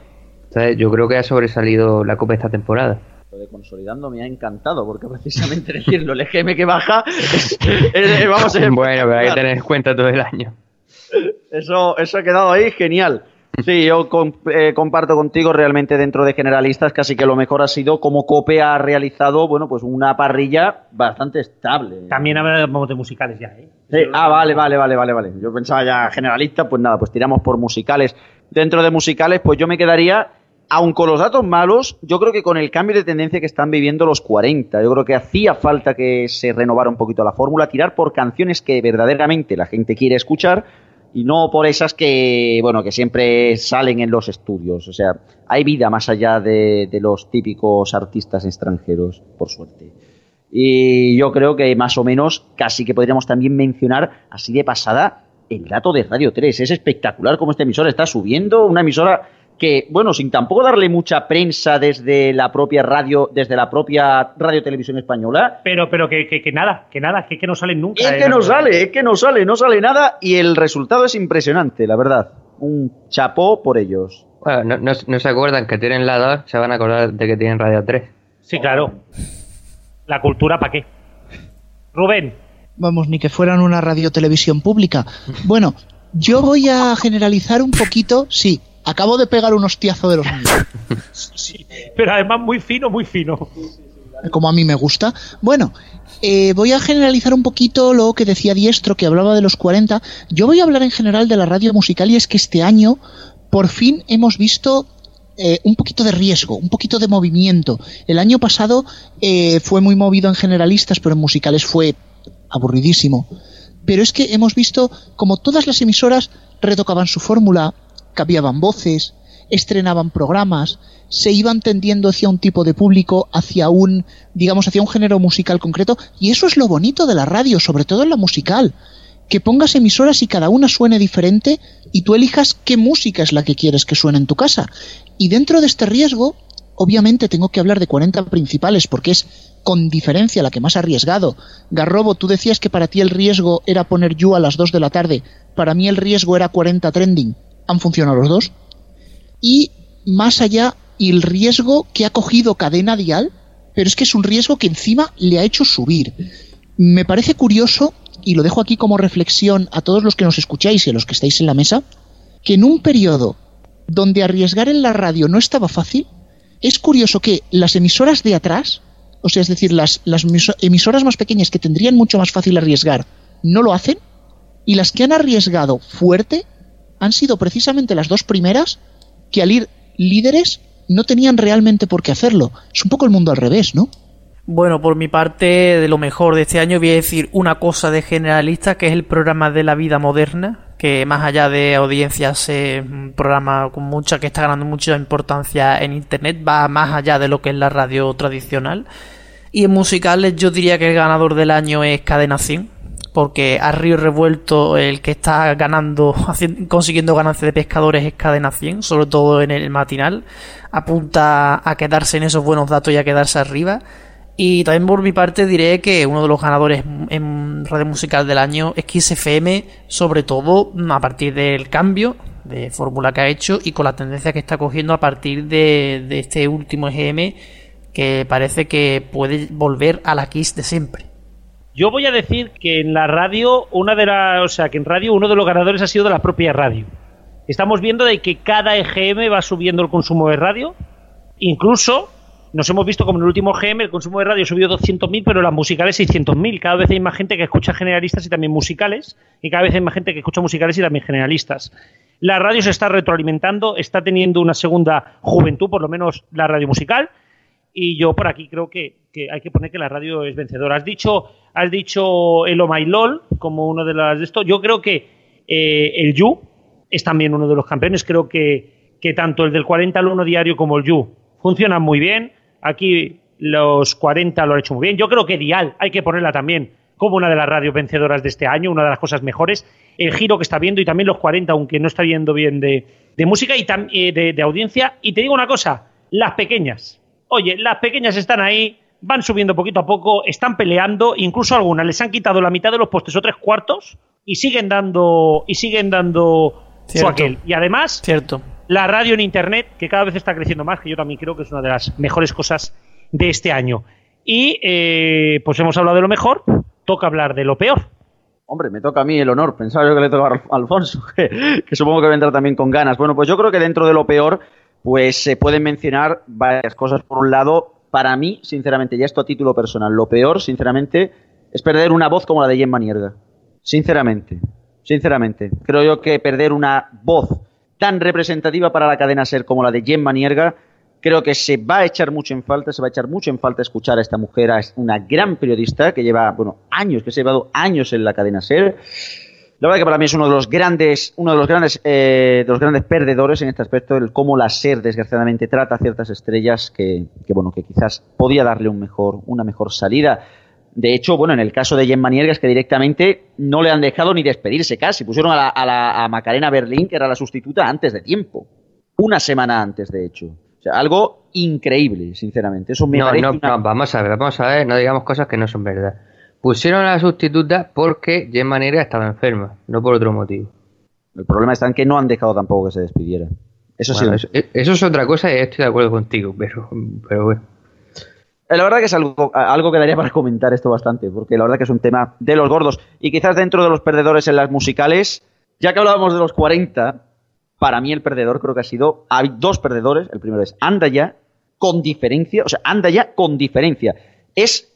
Entonces, yo creo que ha sobresalido la COPE esta temporada.
De consolidando me ha encantado, porque precisamente decirlo, el EGM que baja, es- es- vamos a
Bueno, pero hay que tener en cuenta todo el año.
Eso, eso ha quedado ahí genial. Sí, yo eh, comparto contigo realmente dentro de generalistas casi que lo mejor ha sido como Cope ha realizado, bueno, pues una parrilla bastante estable.
También hablamos de musicales ya, ¿eh?
Sí, ah, vale, vale, vale, vale, vale. Yo pensaba ya generalista, pues nada, pues tiramos por musicales. Dentro de musicales, pues yo me quedaría, aun con los datos malos, yo creo que con el cambio de tendencia que están viviendo los 40, yo creo que hacía falta que se renovara un poquito la fórmula, tirar por canciones que verdaderamente la gente quiere escuchar y no por esas que, bueno, que siempre salen en los estudios. O sea, hay vida más allá de, de los típicos artistas extranjeros, por suerte. Y yo creo que más o menos casi que podríamos también mencionar así de pasada el dato de Radio 3. Es espectacular cómo esta emisora está subiendo, una emisora que, bueno, sin tampoco darle mucha prensa desde la propia radio, desde la propia radio televisión española,
Pero, pero que, que, que nada, que nada, que, que no salen nunca.
es
eh,
que no sale, es que no sale, no sale nada y el resultado es impresionante, la verdad. Un chapó por ellos.
Bueno, no, no- no se acuerdan que tienen la 2, se van a acordar de que tienen Radio 3.
Sí, claro. La cultura, ¿para qué? Rubén,
Vamos, ni que fueran una radiotelevisión pública. Bueno, yo voy a generalizar un poquito. Sí, acabo de pegar un hostiazo de los míos,
pero además muy fino, muy fino.
como a mí me gusta. Bueno, eh, voy a generalizar un poquito lo que decía Diestro, que hablaba de los 40. Yo voy a hablar en general de la radio musical y es que este año por fin hemos visto eh, un poquito de riesgo, un poquito de movimiento. El año pasado eh, fue muy movido en generalistas, pero en musicales fue aburridísimo. Pero es que hemos visto como todas las emisoras retocaban su fórmula, cambiaban voces, estrenaban programas, se iban tendiendo hacia un tipo de público, hacia un, digamos, hacia un género musical concreto, y eso es lo bonito de la radio, sobre todo en la musical, que pongas emisoras y cada una suene diferente y tú elijas qué música es la que quieres que suene en tu casa. Y dentro de este riesgo, obviamente tengo que hablar de 40 principales porque es con diferencia la que más arriesgado. Garrobo, tú decías que para ti el riesgo era poner You a las 2 de la tarde. Para mí el riesgo era 40 trending. Han funcionado los dos. Y más allá, el riesgo que ha cogido cadena dial, pero es que es un riesgo que encima le ha hecho subir. Me parece curioso, y lo dejo aquí como reflexión a todos los que nos escucháis y a los que estáis en la mesa, que en un periodo donde arriesgar en la radio no estaba fácil, es curioso que las emisoras de atrás, o sea, es decir, las, las emiso- emisoras más pequeñas que tendrían mucho más fácil arriesgar, no lo hacen, y las que han arriesgado fuerte han sido precisamente las dos primeras que al ir líderes no tenían realmente por qué hacerlo. Es un poco el mundo al revés, ¿no?
Bueno, por mi parte, de lo mejor de este año voy a decir una cosa de generalista, que es el programa de la vida moderna, que más allá de audiencias es un programa con mucha que está ganando mucha importancia en internet, va más allá de lo que es la radio tradicional. Y en musicales yo diría que el ganador del año es Cadena 100, porque a río revuelto el que está ganando, consiguiendo ganancias de pescadores es Cadena 100, sobre todo en el matinal. Apunta a quedarse en esos buenos datos y a quedarse arriba. Y también por mi parte diré que uno de los ganadores en radio musical del año es Kiss FM, sobre todo a partir del cambio de fórmula que ha hecho y con la tendencia que está cogiendo a partir de, de este último EGM que parece que puede volver a la Kiss de siempre.
Yo voy a decir que en la radio, una de las, o sea, que en radio uno de los ganadores ha sido de la propia radio. Estamos viendo de que cada EGM va subiendo el consumo de radio. Incluso nos hemos visto como en el último EGM el consumo de radio subió 200.000, pero las musicales 600.000. Cada vez hay más gente que escucha generalistas y también musicales, y cada vez hay más gente que escucha musicales y también generalistas. La radio se está retroalimentando, está teniendo una segunda juventud, por lo menos la radio musical, y yo por aquí creo que, que hay que poner que la radio es vencedora. Has dicho, has dicho el Oh My LOL como uno de las de esto. Yo creo que eh, el You es también uno de los campeones. Creo que, que tanto el del 40 al 1 diario como el You funcionan muy bien. Aquí los 40 lo han hecho muy bien. Yo creo que Dial hay que ponerla también como una de las radios vencedoras de este año, una de las cosas mejores. El giro que está viendo y también los 40, aunque no está viendo bien de, de música y eh, de, de audiencia. Y te digo una cosa, las pequeñas. Oye, las pequeñas están ahí, van subiendo poquito a poco, están peleando, incluso algunas les han quitado la mitad de los postes o tres cuartos y siguen dando y siguen dando su
Cierto.
aquel. Y además,
Cierto.
la radio en internet, que cada vez está creciendo más, que yo también creo que es una de las mejores cosas de este año. Y eh, pues hemos hablado de lo mejor, toca hablar de lo peor.
Hombre, me toca a mí el honor. Pensaba yo que le tocaba a Alfonso, que, que supongo que vendrá también con ganas. Bueno, pues yo creo que dentro de lo peor, pues se pueden mencionar varias cosas. Por un lado, para mí, sinceramente, ya esto a título personal, lo peor, sinceramente, es perder una voz como la de Gemma Nierga. Sinceramente, sinceramente. Creo yo que perder una voz tan representativa para la cadena ser como la de Gemma Nierga, creo que se va a echar mucho en falta, se va a echar mucho en falta escuchar a esta mujer, a una gran periodista que lleva, bueno, años, que se ha llevado años en la cadena ser. La verdad que para mí es uno de los grandes, uno de los grandes, eh, de los grandes perdedores en este aspecto, el cómo la SER desgraciadamente trata a ciertas estrellas que, que bueno, que quizás podía darle un mejor, una mejor salida. De hecho, bueno, en el caso de Gemma Niergas, que directamente no le han dejado ni despedirse casi. Pusieron a, la, a, la, a Macarena Berlín, que era la sustituta, antes de tiempo. Una semana antes, de hecho. O sea, algo increíble, sinceramente. Eso me
no,
parece
no,
una-
no, vamos a ver, vamos a ver, no digamos cosas que no son verdad. Pusieron a la sustituta porque Gemma Negra estaba enferma, no por otro motivo.
El problema está en que no han dejado tampoco que se despidiera. Eso sí.
Eso, eso es otra cosa y estoy de acuerdo contigo, pero, pero bueno.
Eh, La verdad que es algo, algo que daría para comentar esto bastante, porque la verdad que es un tema de los gordos. Y quizás dentro de los perdedores en las musicales, ya que hablábamos de los 40, para mí el perdedor creo que ha sido. Hay dos perdedores. El primero es Anda ya, con diferencia. O sea, Anda ya con diferencia. Es,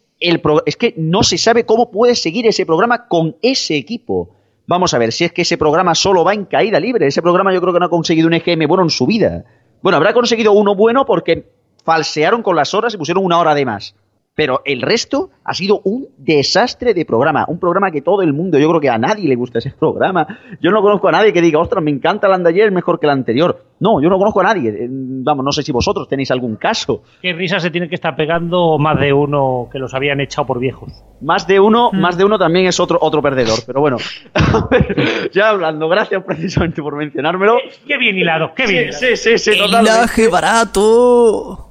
es que no se sabe cómo puede seguir ese programa con ese equipo. Vamos a ver, si es que ese programa solo va en caída libre. Ese programa yo creo que no ha conseguido un EGM bueno en su vida. Bueno, habrá conseguido uno bueno porque falsearon con las horas y pusieron una hora de más. Pero el resto ha sido un desastre de programa. Un programa que todo el mundo, yo creo que a nadie le gusta ese programa. Yo no conozco a nadie que diga, ostras, me encanta el Andayer, es mejor que el anterior. No, yo no conozco a nadie. Eh, Vamos, no sé si vosotros tenéis algún caso.
Qué risa se tiene que estar pegando más de uno que los habían echado por viejos.
Más de uno, más de uno también es otro, otro perdedor. Pero bueno, ya hablando, gracias precisamente por mencionármelo.
Qué bien hilado, qué bien.
Sí, sí, sí, sí,
El
totalmente.
hilaje barato.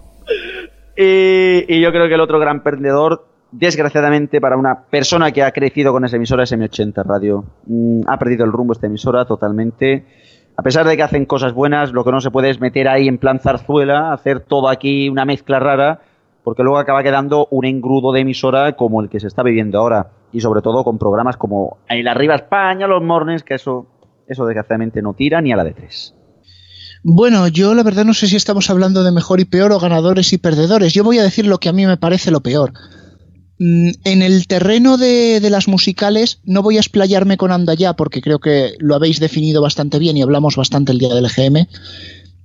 Y, y yo creo que el otro gran perdedor, desgraciadamente para una persona que ha crecido con esa emisora, es M80 Radio. Mm, ha perdido el rumbo esta emisora totalmente. A pesar de que hacen cosas buenas, lo que no se puede es meter ahí en plan zarzuela, hacer todo aquí una mezcla rara, porque luego acaba quedando un engrudo de emisora como el que se está viviendo ahora. Y sobre todo con programas como El Arriba España, Los Mornings, que eso, eso desgraciadamente no tira ni a la de tres.
Bueno, yo la verdad no sé si estamos hablando de mejor y peor o ganadores y perdedores. Yo voy a decir lo que a mí me parece lo peor. Mm, En el terreno de, de las musicales no voy a explayarme con Anda ya porque creo que lo habéis definido bastante bien y hablamos bastante el día del EGM.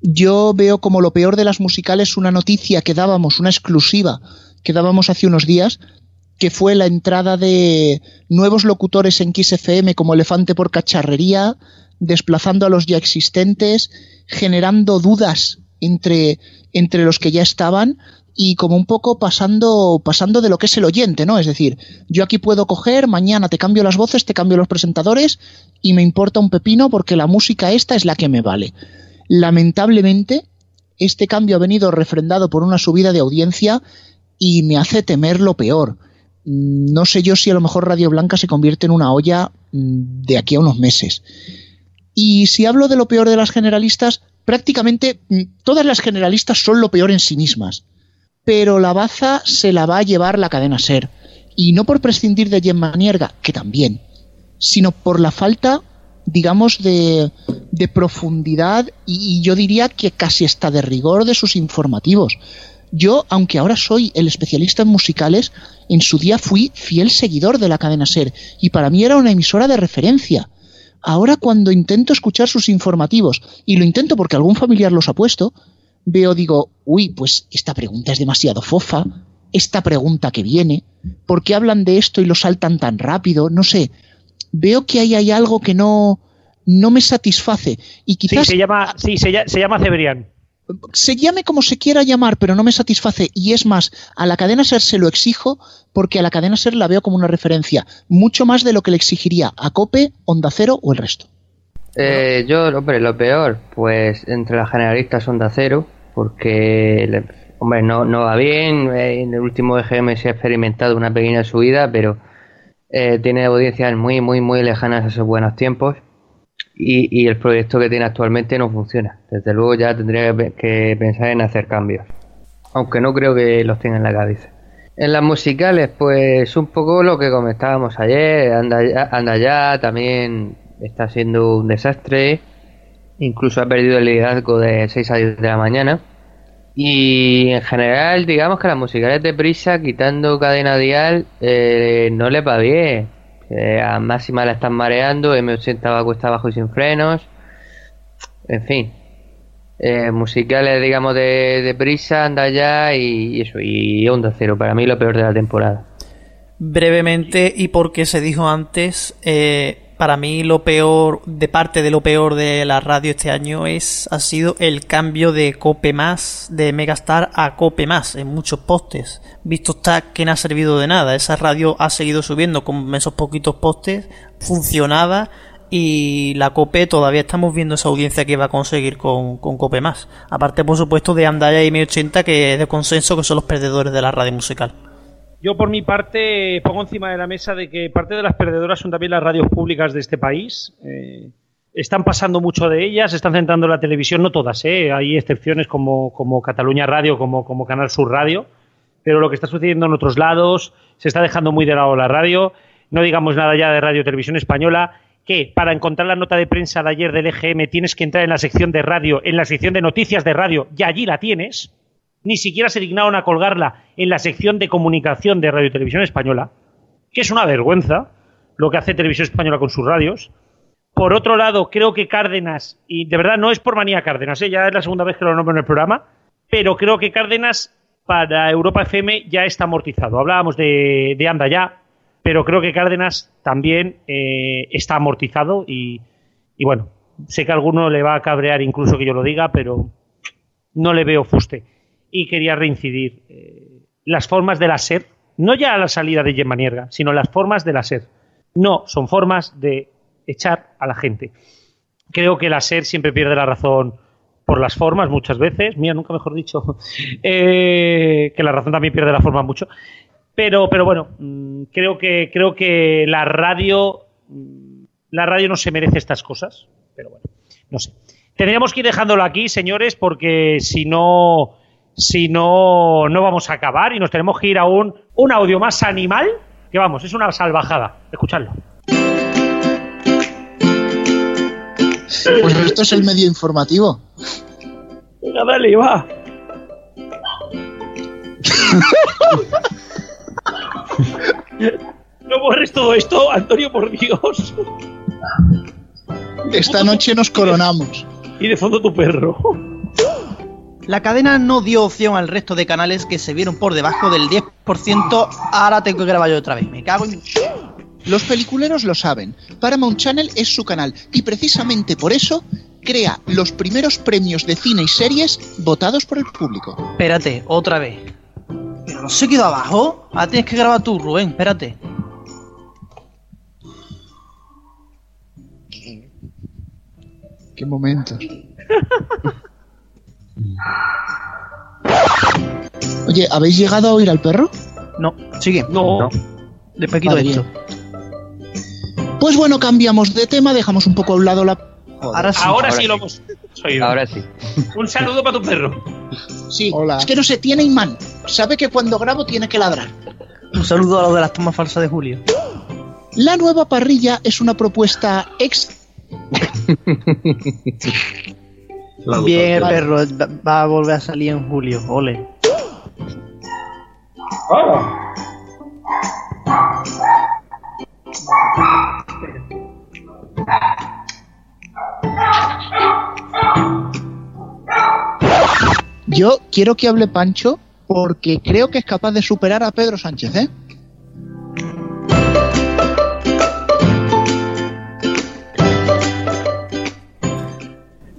Yo veo como lo peor de las musicales una noticia que dábamos, una exclusiva que dábamos hace unos días, que fue la entrada de nuevos locutores en Kiss FM como Elefante por Cacharrería, desplazando a los ya existentes, generando dudas entre, entre los que ya estaban y como un poco pasando, pasando de lo que es el oyente, ¿no? Es decir, yo aquí puedo coger, mañana te cambio las voces, te cambio los presentadores y me importa un pepino porque la música esta es la que me vale. Lamentablemente, este cambio ha venido refrendado por una subida de audiencia y me hace temer lo peor. Mm, No sé yo si a lo mejor Radio Blanca se convierte en una olla mm, de aquí a unos meses. Y si hablo de lo peor de las generalistas, prácticamente mm, todas las generalistas son lo peor en sí mismas. Pero la baza se la va a llevar la cadena ser. Y no por prescindir de Gemma Nierga, que también, sino por la falta, digamos, de, profundidad y, y yo diría que casi está de rigor de sus informativos. Yo, aunque ahora soy el especialista en musicales, en su día fui fiel seguidor de la cadena Ser y para mí era una emisora de referencia. Ahora cuando intento escuchar sus informativos, y lo intento porque algún familiar los ha puesto, veo, digo, uy, pues esta pregunta es demasiado fofa, esta pregunta que viene, ¿por qué hablan de esto y lo saltan tan rápido? No sé, veo que ahí hay algo que no, no me satisface y
Sí,
quizás
se llama, sí, se, se llama Cebrián.
Se llame como se quiera llamar, pero no me satisface. Y es más, a la cadena Ser se lo exijo porque a la cadena Ser la veo como una referencia, mucho más de lo que le exigiría a Cope, Onda Cero o el resto.
Eh, yo, hombre, lo peor, pues entre las generalistas Onda Cero, porque, hombre, no, no va bien. eh, En el último EGM se ha experimentado una pequeña subida, pero eh, tiene audiencias muy, muy, muy lejanas a esos buenos tiempos. Y, el proyecto que tiene actualmente no funciona. Desde luego ya tendría que pensar en hacer cambios. Aunque no creo que los tenga en la cabeza. En las musicales, pues un poco lo que comentábamos ayer, anda ya, anda ya también está siendo un desastre, incluso ha perdido el liderazgo de 6 a 10 de la mañana. Y en general, digamos que las musicales de prisa, quitando cadena dial, eh, no les va bien. Eh, a máxima la están mareando, M80 va cuesta abajo y sin frenos. En fin, eh, musicales, digamos, de, de prisa, anda ya y, y eso, y onda cero. Para mí lo peor de la temporada.
Brevemente, y porque se dijo antes, eh, para mí lo peor, de parte de lo peor de la radio este año es, ha sido el cambio de Cope más, de Megastar a Cope más, en muchos postes. Visto está que no ha servido de nada. Esa radio ha seguido subiendo con esos poquitos postes, funcionaba, y la COPE todavía estamos viendo esa audiencia que va a conseguir con, con COPE más. Aparte, por supuesto, de Andaya y M80, que es de consenso que son los perdedores de la radio musical.
Yo, por mi parte, pongo encima de la mesa de que parte de las perdedoras son también las radios públicas de este país. Eh, están pasando mucho de ellas, están centrando en la televisión, no todas, ¿eh? hay excepciones como, como Cataluña Radio, como, como Canal Sur Radio, pero lo que está sucediendo en otros lados, se está dejando muy de lado la radio, no digamos nada ya de Radio Televisión Española, que para encontrar la nota de prensa de ayer del EGM tienes que entrar en la sección de radio, en la sección de noticias de radio, y allí la tienes. Ni siquiera se dignaron a colgarla en la sección de comunicación de Radio Televisión Española, que es una vergüenza lo que hace Televisión Española con sus radios. Por otro lado, creo que Cárdenas, y de verdad no es por manía Cárdenas, ¿eh? ya es la segunda vez que lo nombro en el programa, pero creo que Cárdenas para Europa FM ya está amortizado. Hablábamos de, Anda ya, pero creo que Cárdenas también eh, está amortizado y, y, bueno, sé que alguno le va a cabrear incluso que yo lo diga, pero no le veo fuste. Y quería reincidir. Eh, las formas de la SER, no ya la salida de Gemma Nierga, sino las formas de la SER, no son formas de echar a la gente. Creo que la SER siempre pierde la razón por las formas muchas veces, mía, nunca mejor dicho, eh, que la razón también pierde la forma mucho, pero, pero bueno, mm, creo que, creo que la radio, mm, la radio no se merece estas cosas. Pero bueno, no sé. Tendríamos que ir dejándolo aquí, señores, porque si no, si no, no vamos a acabar y nos tenemos que ir a un, un audio más animal, que vamos, es una salvajada. Escuchadlo.
Pues esto es el medio informativo.
Venga, dale, va. No borres todo esto, Antonio, por Dios.
Esta noche nos coronamos.
Y de fondo tu perro.
La cadena no dio opción al resto de canales que se vieron por debajo del 10%. Ahora tengo que grabar yo otra vez. Me cago en...
Los peliculeros lo saben. Paramount Channel es su canal y precisamente por eso crea los primeros premios de cine y series votados por el público.
Espérate, otra vez. ¿Pero no se quedó abajo? Ahora tienes que grabar tú, Rubén. Espérate.
Qué momentos. Oye, ¿habéis llegado a oír al perro?
No, sigue.
No.
Después quito
Vale,
esto.
Pues bueno, cambiamos de tema, dejamos un poco a un lado la.
Ahora sí.
Ahora, sí, lo hemos oído.
Ahora sí.
Un saludo para tu perro.
Sí,
Hola.
es que no se tiene imán. Sabe que cuando grabo tiene que ladrar.
Un saludo a los de las tomas falsas de Julio.
La nueva parrilla es una propuesta ex.
Bien, el perro va- va a volver a salir en julio. Ole.
Yo quiero que hable Pancho porque creo que es capaz de superar a Pedro Sánchez, ¿eh?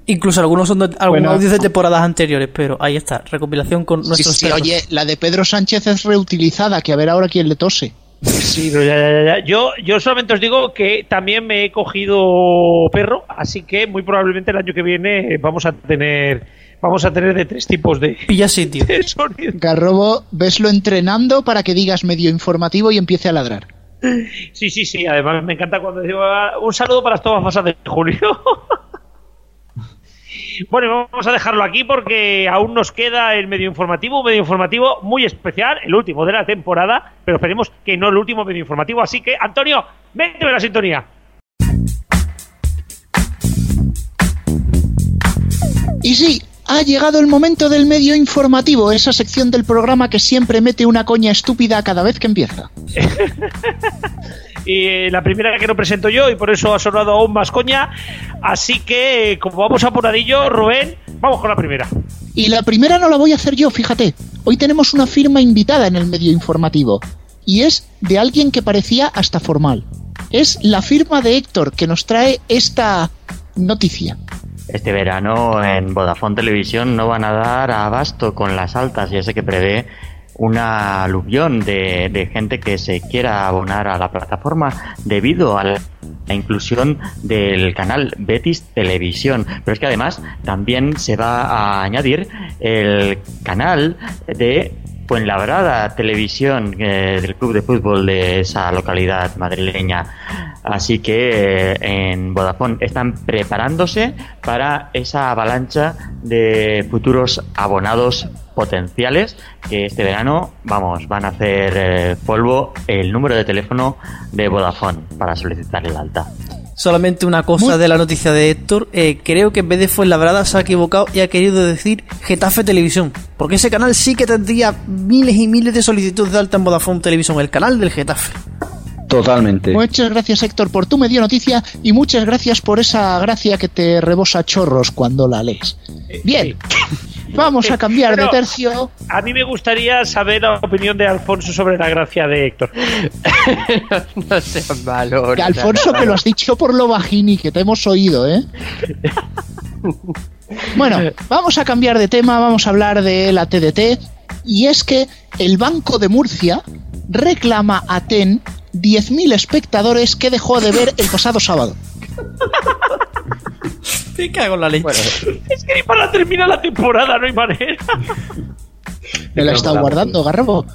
Incluso algunos son de, algunos
Bueno.
de temporadas anteriores, pero ahí está, recopilación con nuestros
sí,
perros.
oye, la de Pedro Sánchez es reutilizada, que a ver ahora quién le tose.
Sí, pero ya, ya, ya, ya. Yo, yo solamente os digo que también me he cogido perro, así que muy probablemente el año que viene vamos a tener vamos a tener de tres tipos de,
Pilla sitio.
de sonido.
Garrobo, veslo entrenando para que digas medio informativo y empiece a ladrar.
Sí, sí, sí. Además me encanta cuando digo ah, un saludo para las tomas falsas de Julio. Bueno, vamos a dejarlo aquí porque aún nos queda el medio informativo, un medio informativo muy especial, el último de la temporada, pero esperemos que no el último medio informativo. Así que, Antonio, méteme la sintonía.
Y sí, ha llegado el momento del medio informativo, esa sección del programa que siempre mete una coña estúpida cada vez que empieza.
y eh, la primera que no presento yo y por eso ha sonado aún más coña. Así que, como vamos apuradillo, Rubén, vamos con la primera.
Y la primera no la voy a hacer yo, fíjate. Hoy tenemos una firma invitada en el medio informativo. Y es de alguien que parecía hasta formal. Es la firma de Héctor que nos trae esta noticia.
Este verano en Vodafone Televisión no van a dar abasto con las altas, ya sé que prevé una aluvión de, gente que se quiera abonar a la plataforma debido a la, la, inclusión del canal Betis Televisión. Pero es que además también se va a añadir el canal de Fuenlabrada Televisión eh, del club de fútbol de esa localidad madrileña. Así que eh, en Vodafone están preparándose para esa avalancha de futuros abonados potenciales que este verano, vamos, van a hacer eh, polvo el número de teléfono de Vodafone para solicitar el alta.
Solamente una cosa Muy... de la noticia de Héctor. Eh, creo que en vez de Fuenlabrada se ha equivocado y ha querido decir Getafe Televisión. Porque ese canal sí que tendría miles y miles de solicitudes de alta en Vodafone Televisión. El canal del Getafe.
Totalmente.
Muchas gracias Héctor por tu medio noticia y muchas gracias por esa gracia que te rebosa chorros cuando la lees. Bien, vamos a cambiar
Bueno,
de tercio.
A mí me gustaría saber la opinión de Alfonso sobre la gracia de Héctor.
no seas malo.
Que Alfonso, que lo has dicho por lo bajini, que te hemos oído, ¿eh? Bueno, vamos a cambiar de tema, vamos a hablar de la TDT. Y es que el Banco de Murcia reclama a TEN 10.000 espectadores que dejó de ver el pasado sábado.
Me cago en la leche.
Es que ni para terminar la temporada no hay manera.
Me la está guardando, Garrobo.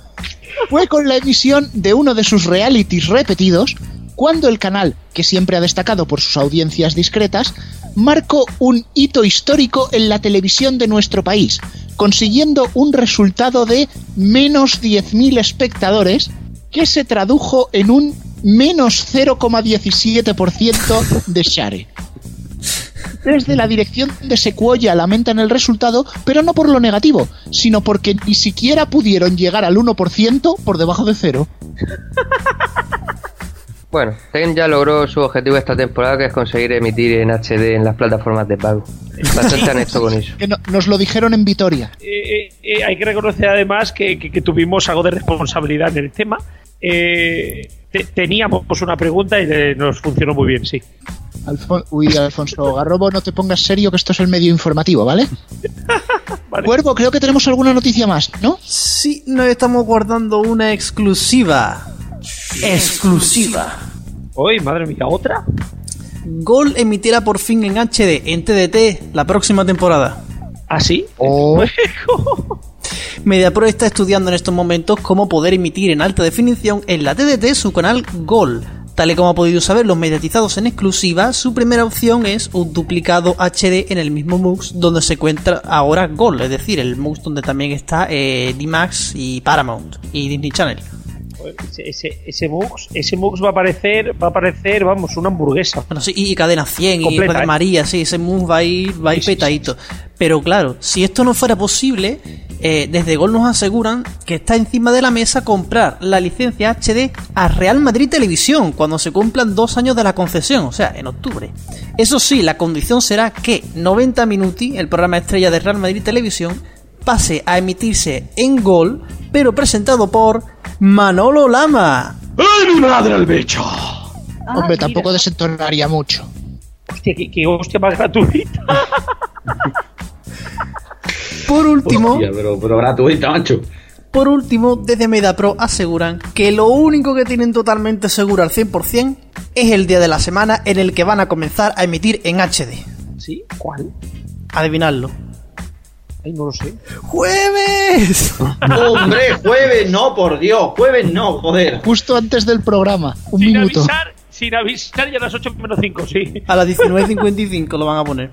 Fue con la emisión de uno de sus realities repetidos cuando el canal, que siempre ha destacado por sus audiencias discretas, marcó un hito histórico en la televisión de nuestro país, consiguiendo un resultado de menos 10.000 espectadores que se tradujo en un menos 0,17% de share. Desde la dirección de Sequoia lamentan el resultado, pero no por lo negativo, sino porque ni siquiera pudieron llegar al 1% por debajo de cero.
Bueno, Ten ya logró su objetivo esta temporada, que es conseguir emitir en HD en las plataformas de pago. Bastante han hecho con eso.
Que no- nos lo dijeron en Vitoria.
Eh, eh, eh, hay que reconocer además que, que- que tuvimos algo de responsabilidad en el tema. Eh, te- teníamos una pregunta y eh, nos funcionó muy bien, sí.
Alfon- Uy, Alfonso Garrobo, no te pongas serio que esto es el medio informativo, ¿vale? Cuervo, creo que tenemos alguna noticia más, ¿no?
Sí, nos estamos guardando una exclusiva. Exclusiva.
Uy, madre mía, ¿otra?
Gol emitirá por fin en HD en TDT la próxima temporada.
¿Ah, sí?
MediaPro está estudiando en estos momentos cómo poder emitir en alta definición en la TDT su canal Gol. Tal y como ha podido saber los mediatizados en exclusiva, su primera opción es un duplicado HD en el mismo MUX donde se encuentra ahora Gol, es decir, el MUX donde también está eh, D-Max y Paramount y Disney Channel.
Ese, ese, ese Mux, ese Mux va a aparecer, va a aparecer, vamos, una hamburguesa.
Bueno, sí, y Cadena 100
Completa,
y
¿eh?
María, sí, ese MUX va a ir, va a ir petadito. Pero claro, si esto no fuera posible, eh, desde Gol nos aseguran que está encima de la mesa comprar la licencia HD a Real Madrid Televisión cuando se cumplan dos años de la concesión, o sea, en octubre. Eso sí, la condición será que 90 Minuti, el programa estrella de Real Madrid Televisión, pase a emitirse en Gol, pero presentado por Manolo Lama.
¡Ay, mi madre al bicho!
Hombre, tampoco desentonaría mucho.
Hostia, qué, qué hostia más gratuita.
Por último,
Hostia, pero, pero gratuita, macho.
Por último, desde MediaPro aseguran que lo único que tienen totalmente seguro al 100% es el día de la semana en el que van a comenzar a emitir en HD.
¿Sí? ¿Cuál?
Adivinadlo.
Ay, no lo sé.
¡Jueves!
Hombre, jueves no, por Dios, jueves no, joder.
Justo antes del programa, un
Sin
minuto.
avisar, sin avisar ya a las 8 menos 5, sí.
A las 19.55 lo van a poner.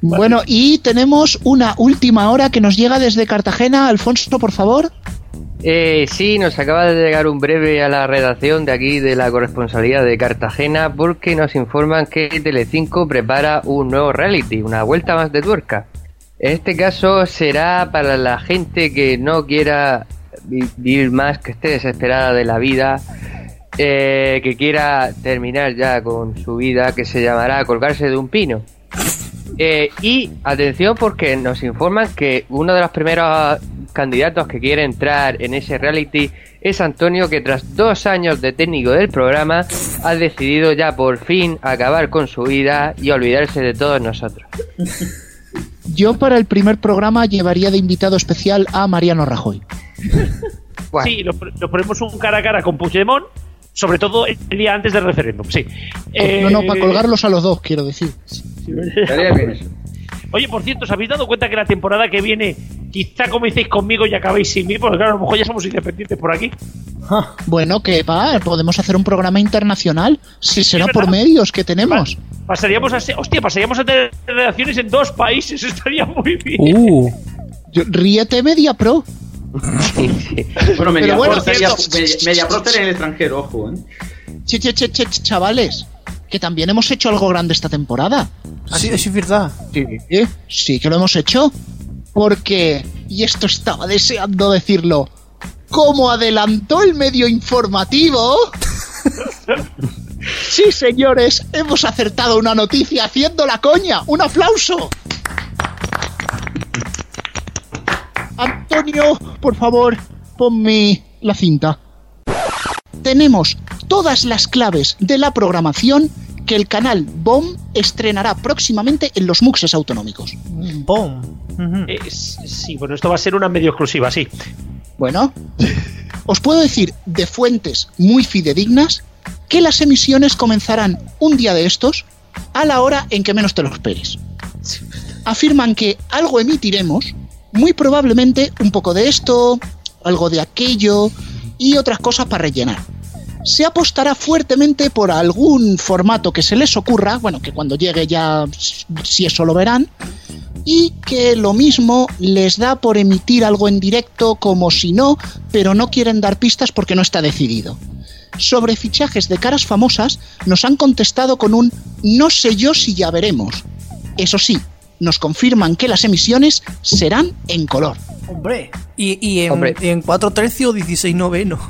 Bueno, y tenemos una última hora que nos llega desde Cartagena. Alfonso, por favor.
Eh, sí, nos acaba de llegar un breve a la redacción de aquí de la corresponsalía de Cartagena porque nos informan que Telecinco prepara un nuevo reality, una vuelta más de tuerca. Este caso será para la gente que no quiera vi- vivir más, que esté desesperada de la vida, eh, que quiera terminar ya con su vida, que se llamará Colgarse de un pino. Eh, y atención porque nos informan que uno de los primeros candidatos que quiere entrar en ese reality es Antonio que tras dos años de técnico del programa ha decidido ya por fin acabar con su vida y olvidarse de todos nosotros.
Yo para el primer programa llevaría de invitado especial a Mariano Rajoy.
Sí, lo, lo ponemos un cara a cara con Puigdemont, sobre todo el día antes del referéndum, sí.
No, no,
Eh,
para colgarlos a los dos, quiero decir.
Oye, por cierto, ¿os habéis dado cuenta que la temporada que viene quizá comencéis conmigo y acabéis sin mí? Porque claro, a lo mejor ya somos independientes por aquí.
Bueno, que va, podemos hacer un programa internacional, si será por medios que tenemos.
Pasaríamos a ser, hostia, pasaríamos a tener relaciones en dos países, estaría muy bien.
Uh. Yo- ríete Media Pro.
Bueno, Media
bueno,
Pro. Media- Media Pro en el extranjero, ojo, ¿eh?
Che, che, che, che, chavales, que también hemos hecho algo grande esta temporada.
Sí, sí, es verdad.
Sí, sí que lo hemos hecho. Porque, y esto estaba deseando decirlo, como adelantó el medio informativo. sí, señores, hemos acertado una noticia haciendo la coña. ¡Un aplauso! Antonio, por favor, ponme la cinta. Tenemos todas las claves de la programación que el canal BOM estrenará próximamente en los muxes autonómicos.
BOM.
Eh, sí, bueno, esto va a ser una medio exclusiva, sí.
Bueno, os puedo decir de fuentes muy fidedignas que las emisiones comenzarán un día de estos a la hora en que menos te lo esperes. Afirman que algo emitiremos, muy probablemente un poco de esto, algo de aquello y otras cosas para rellenar. Se apostará fuertemente por algún formato que se les ocurra, bueno, que cuando llegue ya si eso lo verán, y que lo mismo les da por emitir algo en directo como si no, pero no quieren dar pistas porque no está decidido. Sobre fichajes de caras famosas nos han contestado con un no sé yo si ya veremos. Eso sí, nos confirman que las emisiones serán en color.
Hombre. Y, y en,
Hombre.
y en 4 tercios 16 noveno.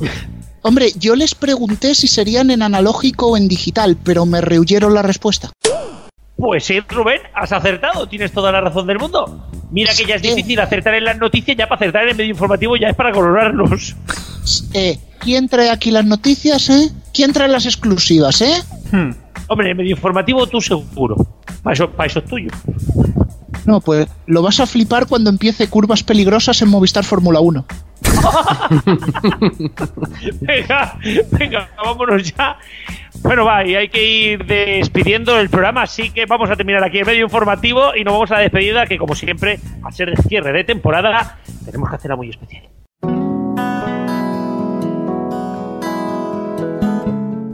Hombre, yo les pregunté si serían en analógico o en digital, pero me rehuyeron la respuesta.
Pues sí, Rubén, has acertado, tienes toda la razón del mundo. Mira que ya es difícil acertar en las noticias, ya para acertar en el medio informativo ya es para colorarnos.
Eh, ¿quién trae aquí las noticias, eh? ¿Quién trae las exclusivas, eh?
Hombre, en el medio informativo tú seguro. Para eso, para eso es tuyo.
No, pues lo vas a flipar cuando empiece curvas peligrosas en Movistar Fórmula 1.
venga, venga, vámonos ya. Bueno, va, y hay que ir despidiendo el programa, así que vamos a terminar aquí el medio informativo y nos vamos a la despedida, que como siempre, al ser de cierre de temporada, tenemos que hacerla muy especial.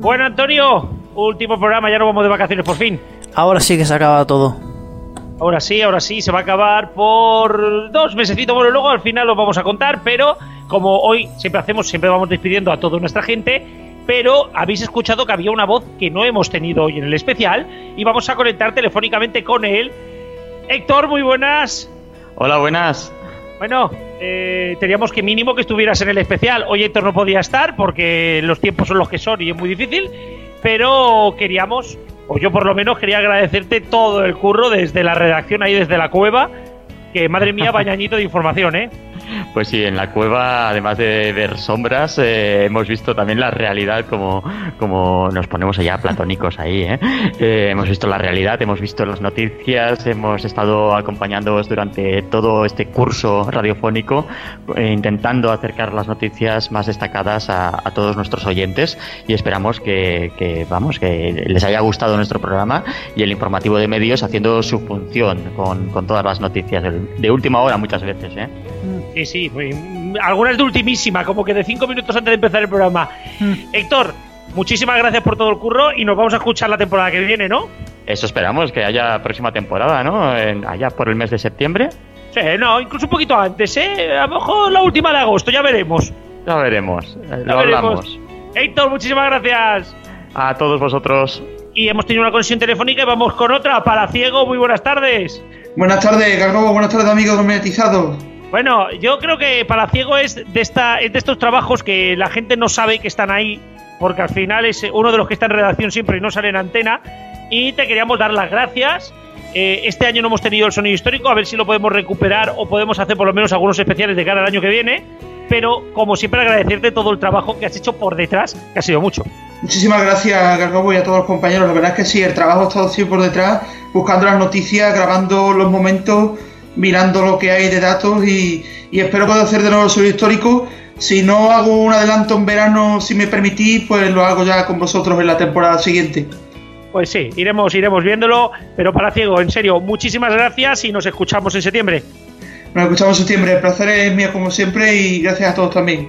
Bueno, Antonio, último programa, ya nos vamos de vacaciones por fin.
Ahora sí que se acaba todo.
Ahora sí, ahora sí, se va a acabar por dos mesecitos. Bueno, luego al final lo vamos a contar, pero como hoy siempre hacemos, siempre vamos despidiendo a toda nuestra gente. Pero habéis escuchado que había una voz que no hemos tenido hoy en el especial y vamos a conectar telefónicamente con él. Héctor, muy buenas.
Hola, buenas.
Bueno, eh, teníamos que mínimo que estuvieras en el especial. Hoy Héctor no podía estar porque los tiempos son los que son y es muy difícil. Pero queríamos, o yo por lo menos quería agradecerte todo el curro desde la redacción ahí desde la cueva. Que madre mía, bañañito de información, ¿eh?
Pues sí, en la cueva, además de ver sombras, eh, hemos visto también la realidad como, como nos ponemos allá platónicos ahí. ¿eh? Eh, hemos visto la realidad, hemos visto las noticias, hemos estado acompañándoos durante todo este curso radiofónico, eh, intentando acercar las noticias más destacadas a, todos nuestros oyentes y esperamos que, que, vamos, que les haya gustado nuestro programa y el informativo de medios haciendo su función con, con todas las noticias de, de última hora muchas veces. ¿eh?
Sí, sí, muy- algunas de ultimísima, como que de cinco minutos antes de empezar el programa. Héctor, muchísimas gracias por todo el curro y nos vamos a escuchar la temporada que viene, ¿no?
eso esperamos, que haya próxima temporada, ¿no? En- allá por el mes de septiembre.
Sí, no, incluso un poquito antes, ¿eh? A lo mejor la última de agosto, ya veremos.
Ya veremos, eh,
Ya
lo hablamos.
veremos. Héctor, muchísimas gracias.
A todos vosotros.
Y hemos tenido una conexión telefónica y vamos con otra. Palaciego, muy buenas tardes.
Buenas tardes, Gargobo. Buenas tardes, amigos monetizados.
Bueno, yo creo que Palaciego es de, esta, es de estos trabajos que la gente no sabe que están ahí, porque al final es uno de los que está en redacción siempre y no sale en antena. Y te queríamos dar las gracias. Eh, este año no hemos tenido el sonido histórico, a ver si lo podemos recuperar o podemos hacer por lo menos algunos especiales de cara al año que viene. Pero como siempre agradecerte todo el trabajo que has hecho por detrás, que ha sido mucho.
Muchísimas gracias, Gargobo, y a todos los compañeros. La verdad es que sí, el trabajo ha estado siempre por detrás, buscando las noticias, grabando los momentos, mirando lo que hay de datos y, y espero poder hacer de nuevo el histórico. Si no hago un adelanto en verano, si me permitís, pues lo hago ya con vosotros en la temporada siguiente.
Pues sí, iremos, iremos viéndolo. Pero Palaciego, en serio, muchísimas gracias y nos escuchamos en septiembre.
Nos escuchamos en septiembre. El placer es mío como siempre y gracias a todos también.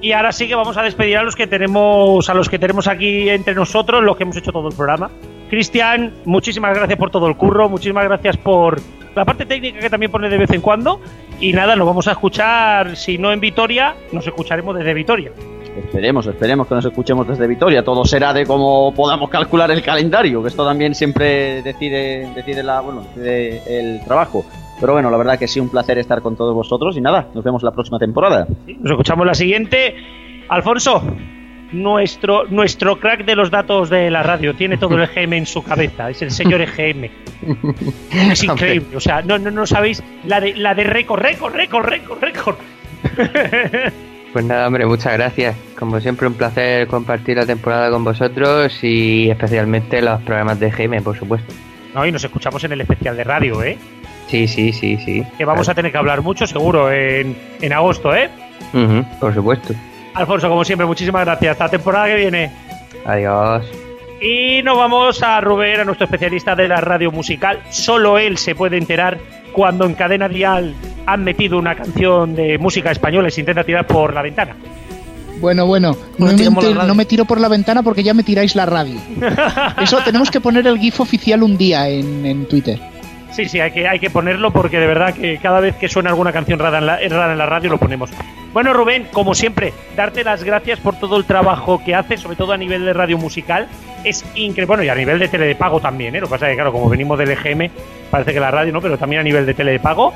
Y ahora sí que vamos a despedir a los que tenemos, a los que tenemos aquí entre nosotros, los que hemos hecho todo el programa. Cristian, muchísimas gracias por todo el curro, muchísimas gracias por la parte técnica que también pone de vez en cuando. Y nada, nos vamos a escuchar, si no en Vitoria, nos escucharemos desde Vitoria.
Esperemos, esperemos que nos escuchemos desde Vitoria. Todo será de cómo podamos calcular el calendario, que esto también siempre decide, decide la, bueno, decide el trabajo. Pero bueno, la verdad que sí, un placer estar con todos vosotros y nada, nos vemos la próxima temporada.
Nos escuchamos la siguiente. Alfonso, nuestro, nuestro crack de los datos de la radio, tiene todo el EGM en su cabeza, es el señor EGM. Es increíble, o sea, no, no, no sabéis la de, la de récord, récord, récord, récord, récord.
Pues nada, hombre, muchas gracias. Como siempre, un placer compartir la temporada con vosotros y especialmente los programas de GM, por supuesto.
No, y nos escuchamos en el especial de radio, ¿eh?
Sí, sí, sí, sí.
Que vamos a tener que hablar mucho, seguro, en, en agosto, ¿eh?
Por supuesto.
Alfonso, como siempre, muchísimas gracias. Hasta la temporada que viene.
Adiós.
Y nos vamos a Rubén, a nuestro especialista de la radio musical. Solo él se puede enterar cuando en cadena dial han metido una canción de música española y se intenta tirar por la ventana.
Bueno, bueno, no, me, no tiro por la ventana porque ya me tiráis la radio. Eso tenemos que poner el GIF oficial un día en, en Twitter.
Sí, sí, hay que, hay que ponerlo porque de verdad que cada vez que suena alguna canción rara en, la, radio lo ponemos. Bueno, Rubén, como siempre, darte las gracias por todo el trabajo que haces, sobre todo a nivel de radio musical. Es increíble. Bueno, y a nivel de tele de pago también, ¿eh? Lo que pasa es que, claro, como venimos del EGM, parece que la radio no, pero también a nivel de tele de pago.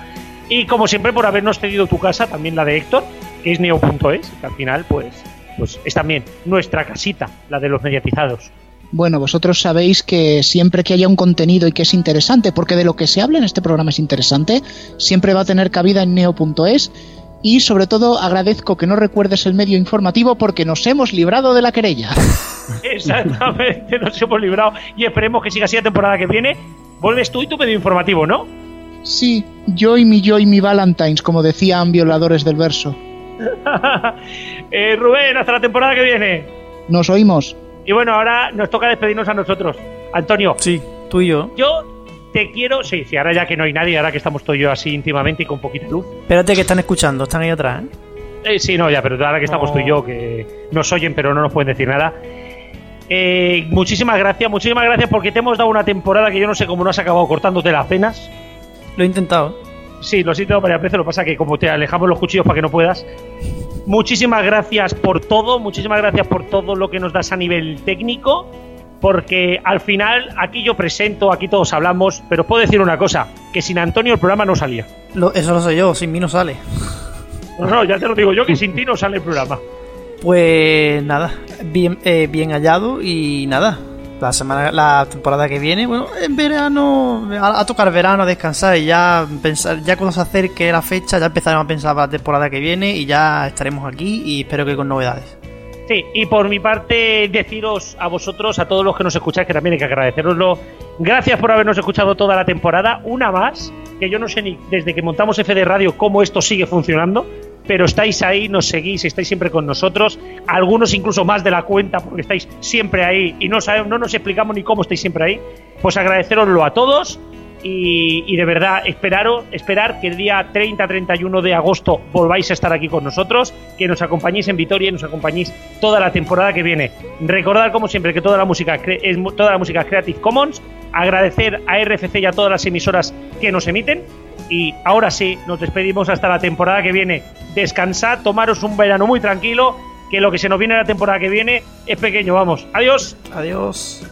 Y como siempre, por habernos cedido tu casa, también la de Héctor, que es neo.es, que al final, pues, pues es también nuestra casita, la de los mediatizados.
Bueno, vosotros sabéis que siempre que haya un contenido y que es interesante, porque de lo que se habla en este programa es interesante, siempre va a tener cabida en neo.es. Y sobre todo agradezco que no recuerdes el medio informativo porque nos hemos librado de la querella.
Exactamente, nos hemos librado y esperemos que siga así la temporada que viene. Vuelves tú y tu medio informativo, ¿no?
Sí, yo y mi yo y mi Valentines, como decían violadores del verso.
Eh, Rubén, hasta la temporada que viene.
Nos oímos.
Y bueno, ahora nos toca despedirnos a nosotros. Antonio.
Sí, tú y yo.
Yo te quiero. Sí, sí, ahora ya que no hay nadie, ahora que estamos tú y yo así íntimamente y con poquita luz.
Espérate que están escuchando, están ahí atrás, ¿eh?
Eh, sí, no, ya, pero ahora que estamos tú y yo, que nos oyen pero no nos pueden decir nada. Eh, muchísimas gracias, muchísimas gracias porque te hemos dado una temporada que yo no sé cómo no has acabado cortándote las penas.
Lo he intentado.
Sí, lo he intentado varias veces, lo que pasa que como te alejamos los cuchillos para que no puedas. Muchísimas gracias por todo, muchísimas gracias por todo lo que nos das a nivel técnico, porque al final aquí yo presento, aquí todos hablamos, pero os puedo decir una cosa, que sin Antonio el programa no salía.
Lo- eso lo sé yo, sin mí no sale.
No, no, ya te lo digo yo, que sin ti no sale el programa.
Pues nada, bien, eh, bien hallado y nada. La semana, la temporada que viene, bueno, en verano, a, a tocar verano, a descansar y ya pensar, ya cuando se acerque la fecha, ya empezaremos a pensar la temporada que viene y ya estaremos aquí y espero que con novedades.
Sí, y por mi parte deciros a vosotros, a todos los que nos escucháis, que también hay que agradeceroslo. Gracias por habernos escuchado toda la temporada. Una más, que yo no sé ni desde que montamos FD Radio cómo esto sigue funcionando, pero estáis ahí, nos seguís, estáis siempre con nosotros. Algunos incluso más de la cuenta, porque estáis siempre ahí y no, sabemos, no nos explicamos ni cómo estáis siempre ahí. Pues agradeceroslo a todos. Y, de verdad, esperaros, esperar que el día 30-31 de agosto volváis a estar aquí con nosotros, que nos acompañéis en Vitoria y nos acompañéis toda la temporada que viene. Recordad, como siempre, que toda la música es, toda la música Creative Commons. Agradecer a RFC y a todas las emisoras que nos emiten. Y ahora sí, nos despedimos hasta la temporada que viene. Descansad, tomaros un verano muy tranquilo, que lo que se nos viene la temporada que viene es pequeño. Vamos, adiós.
Adiós.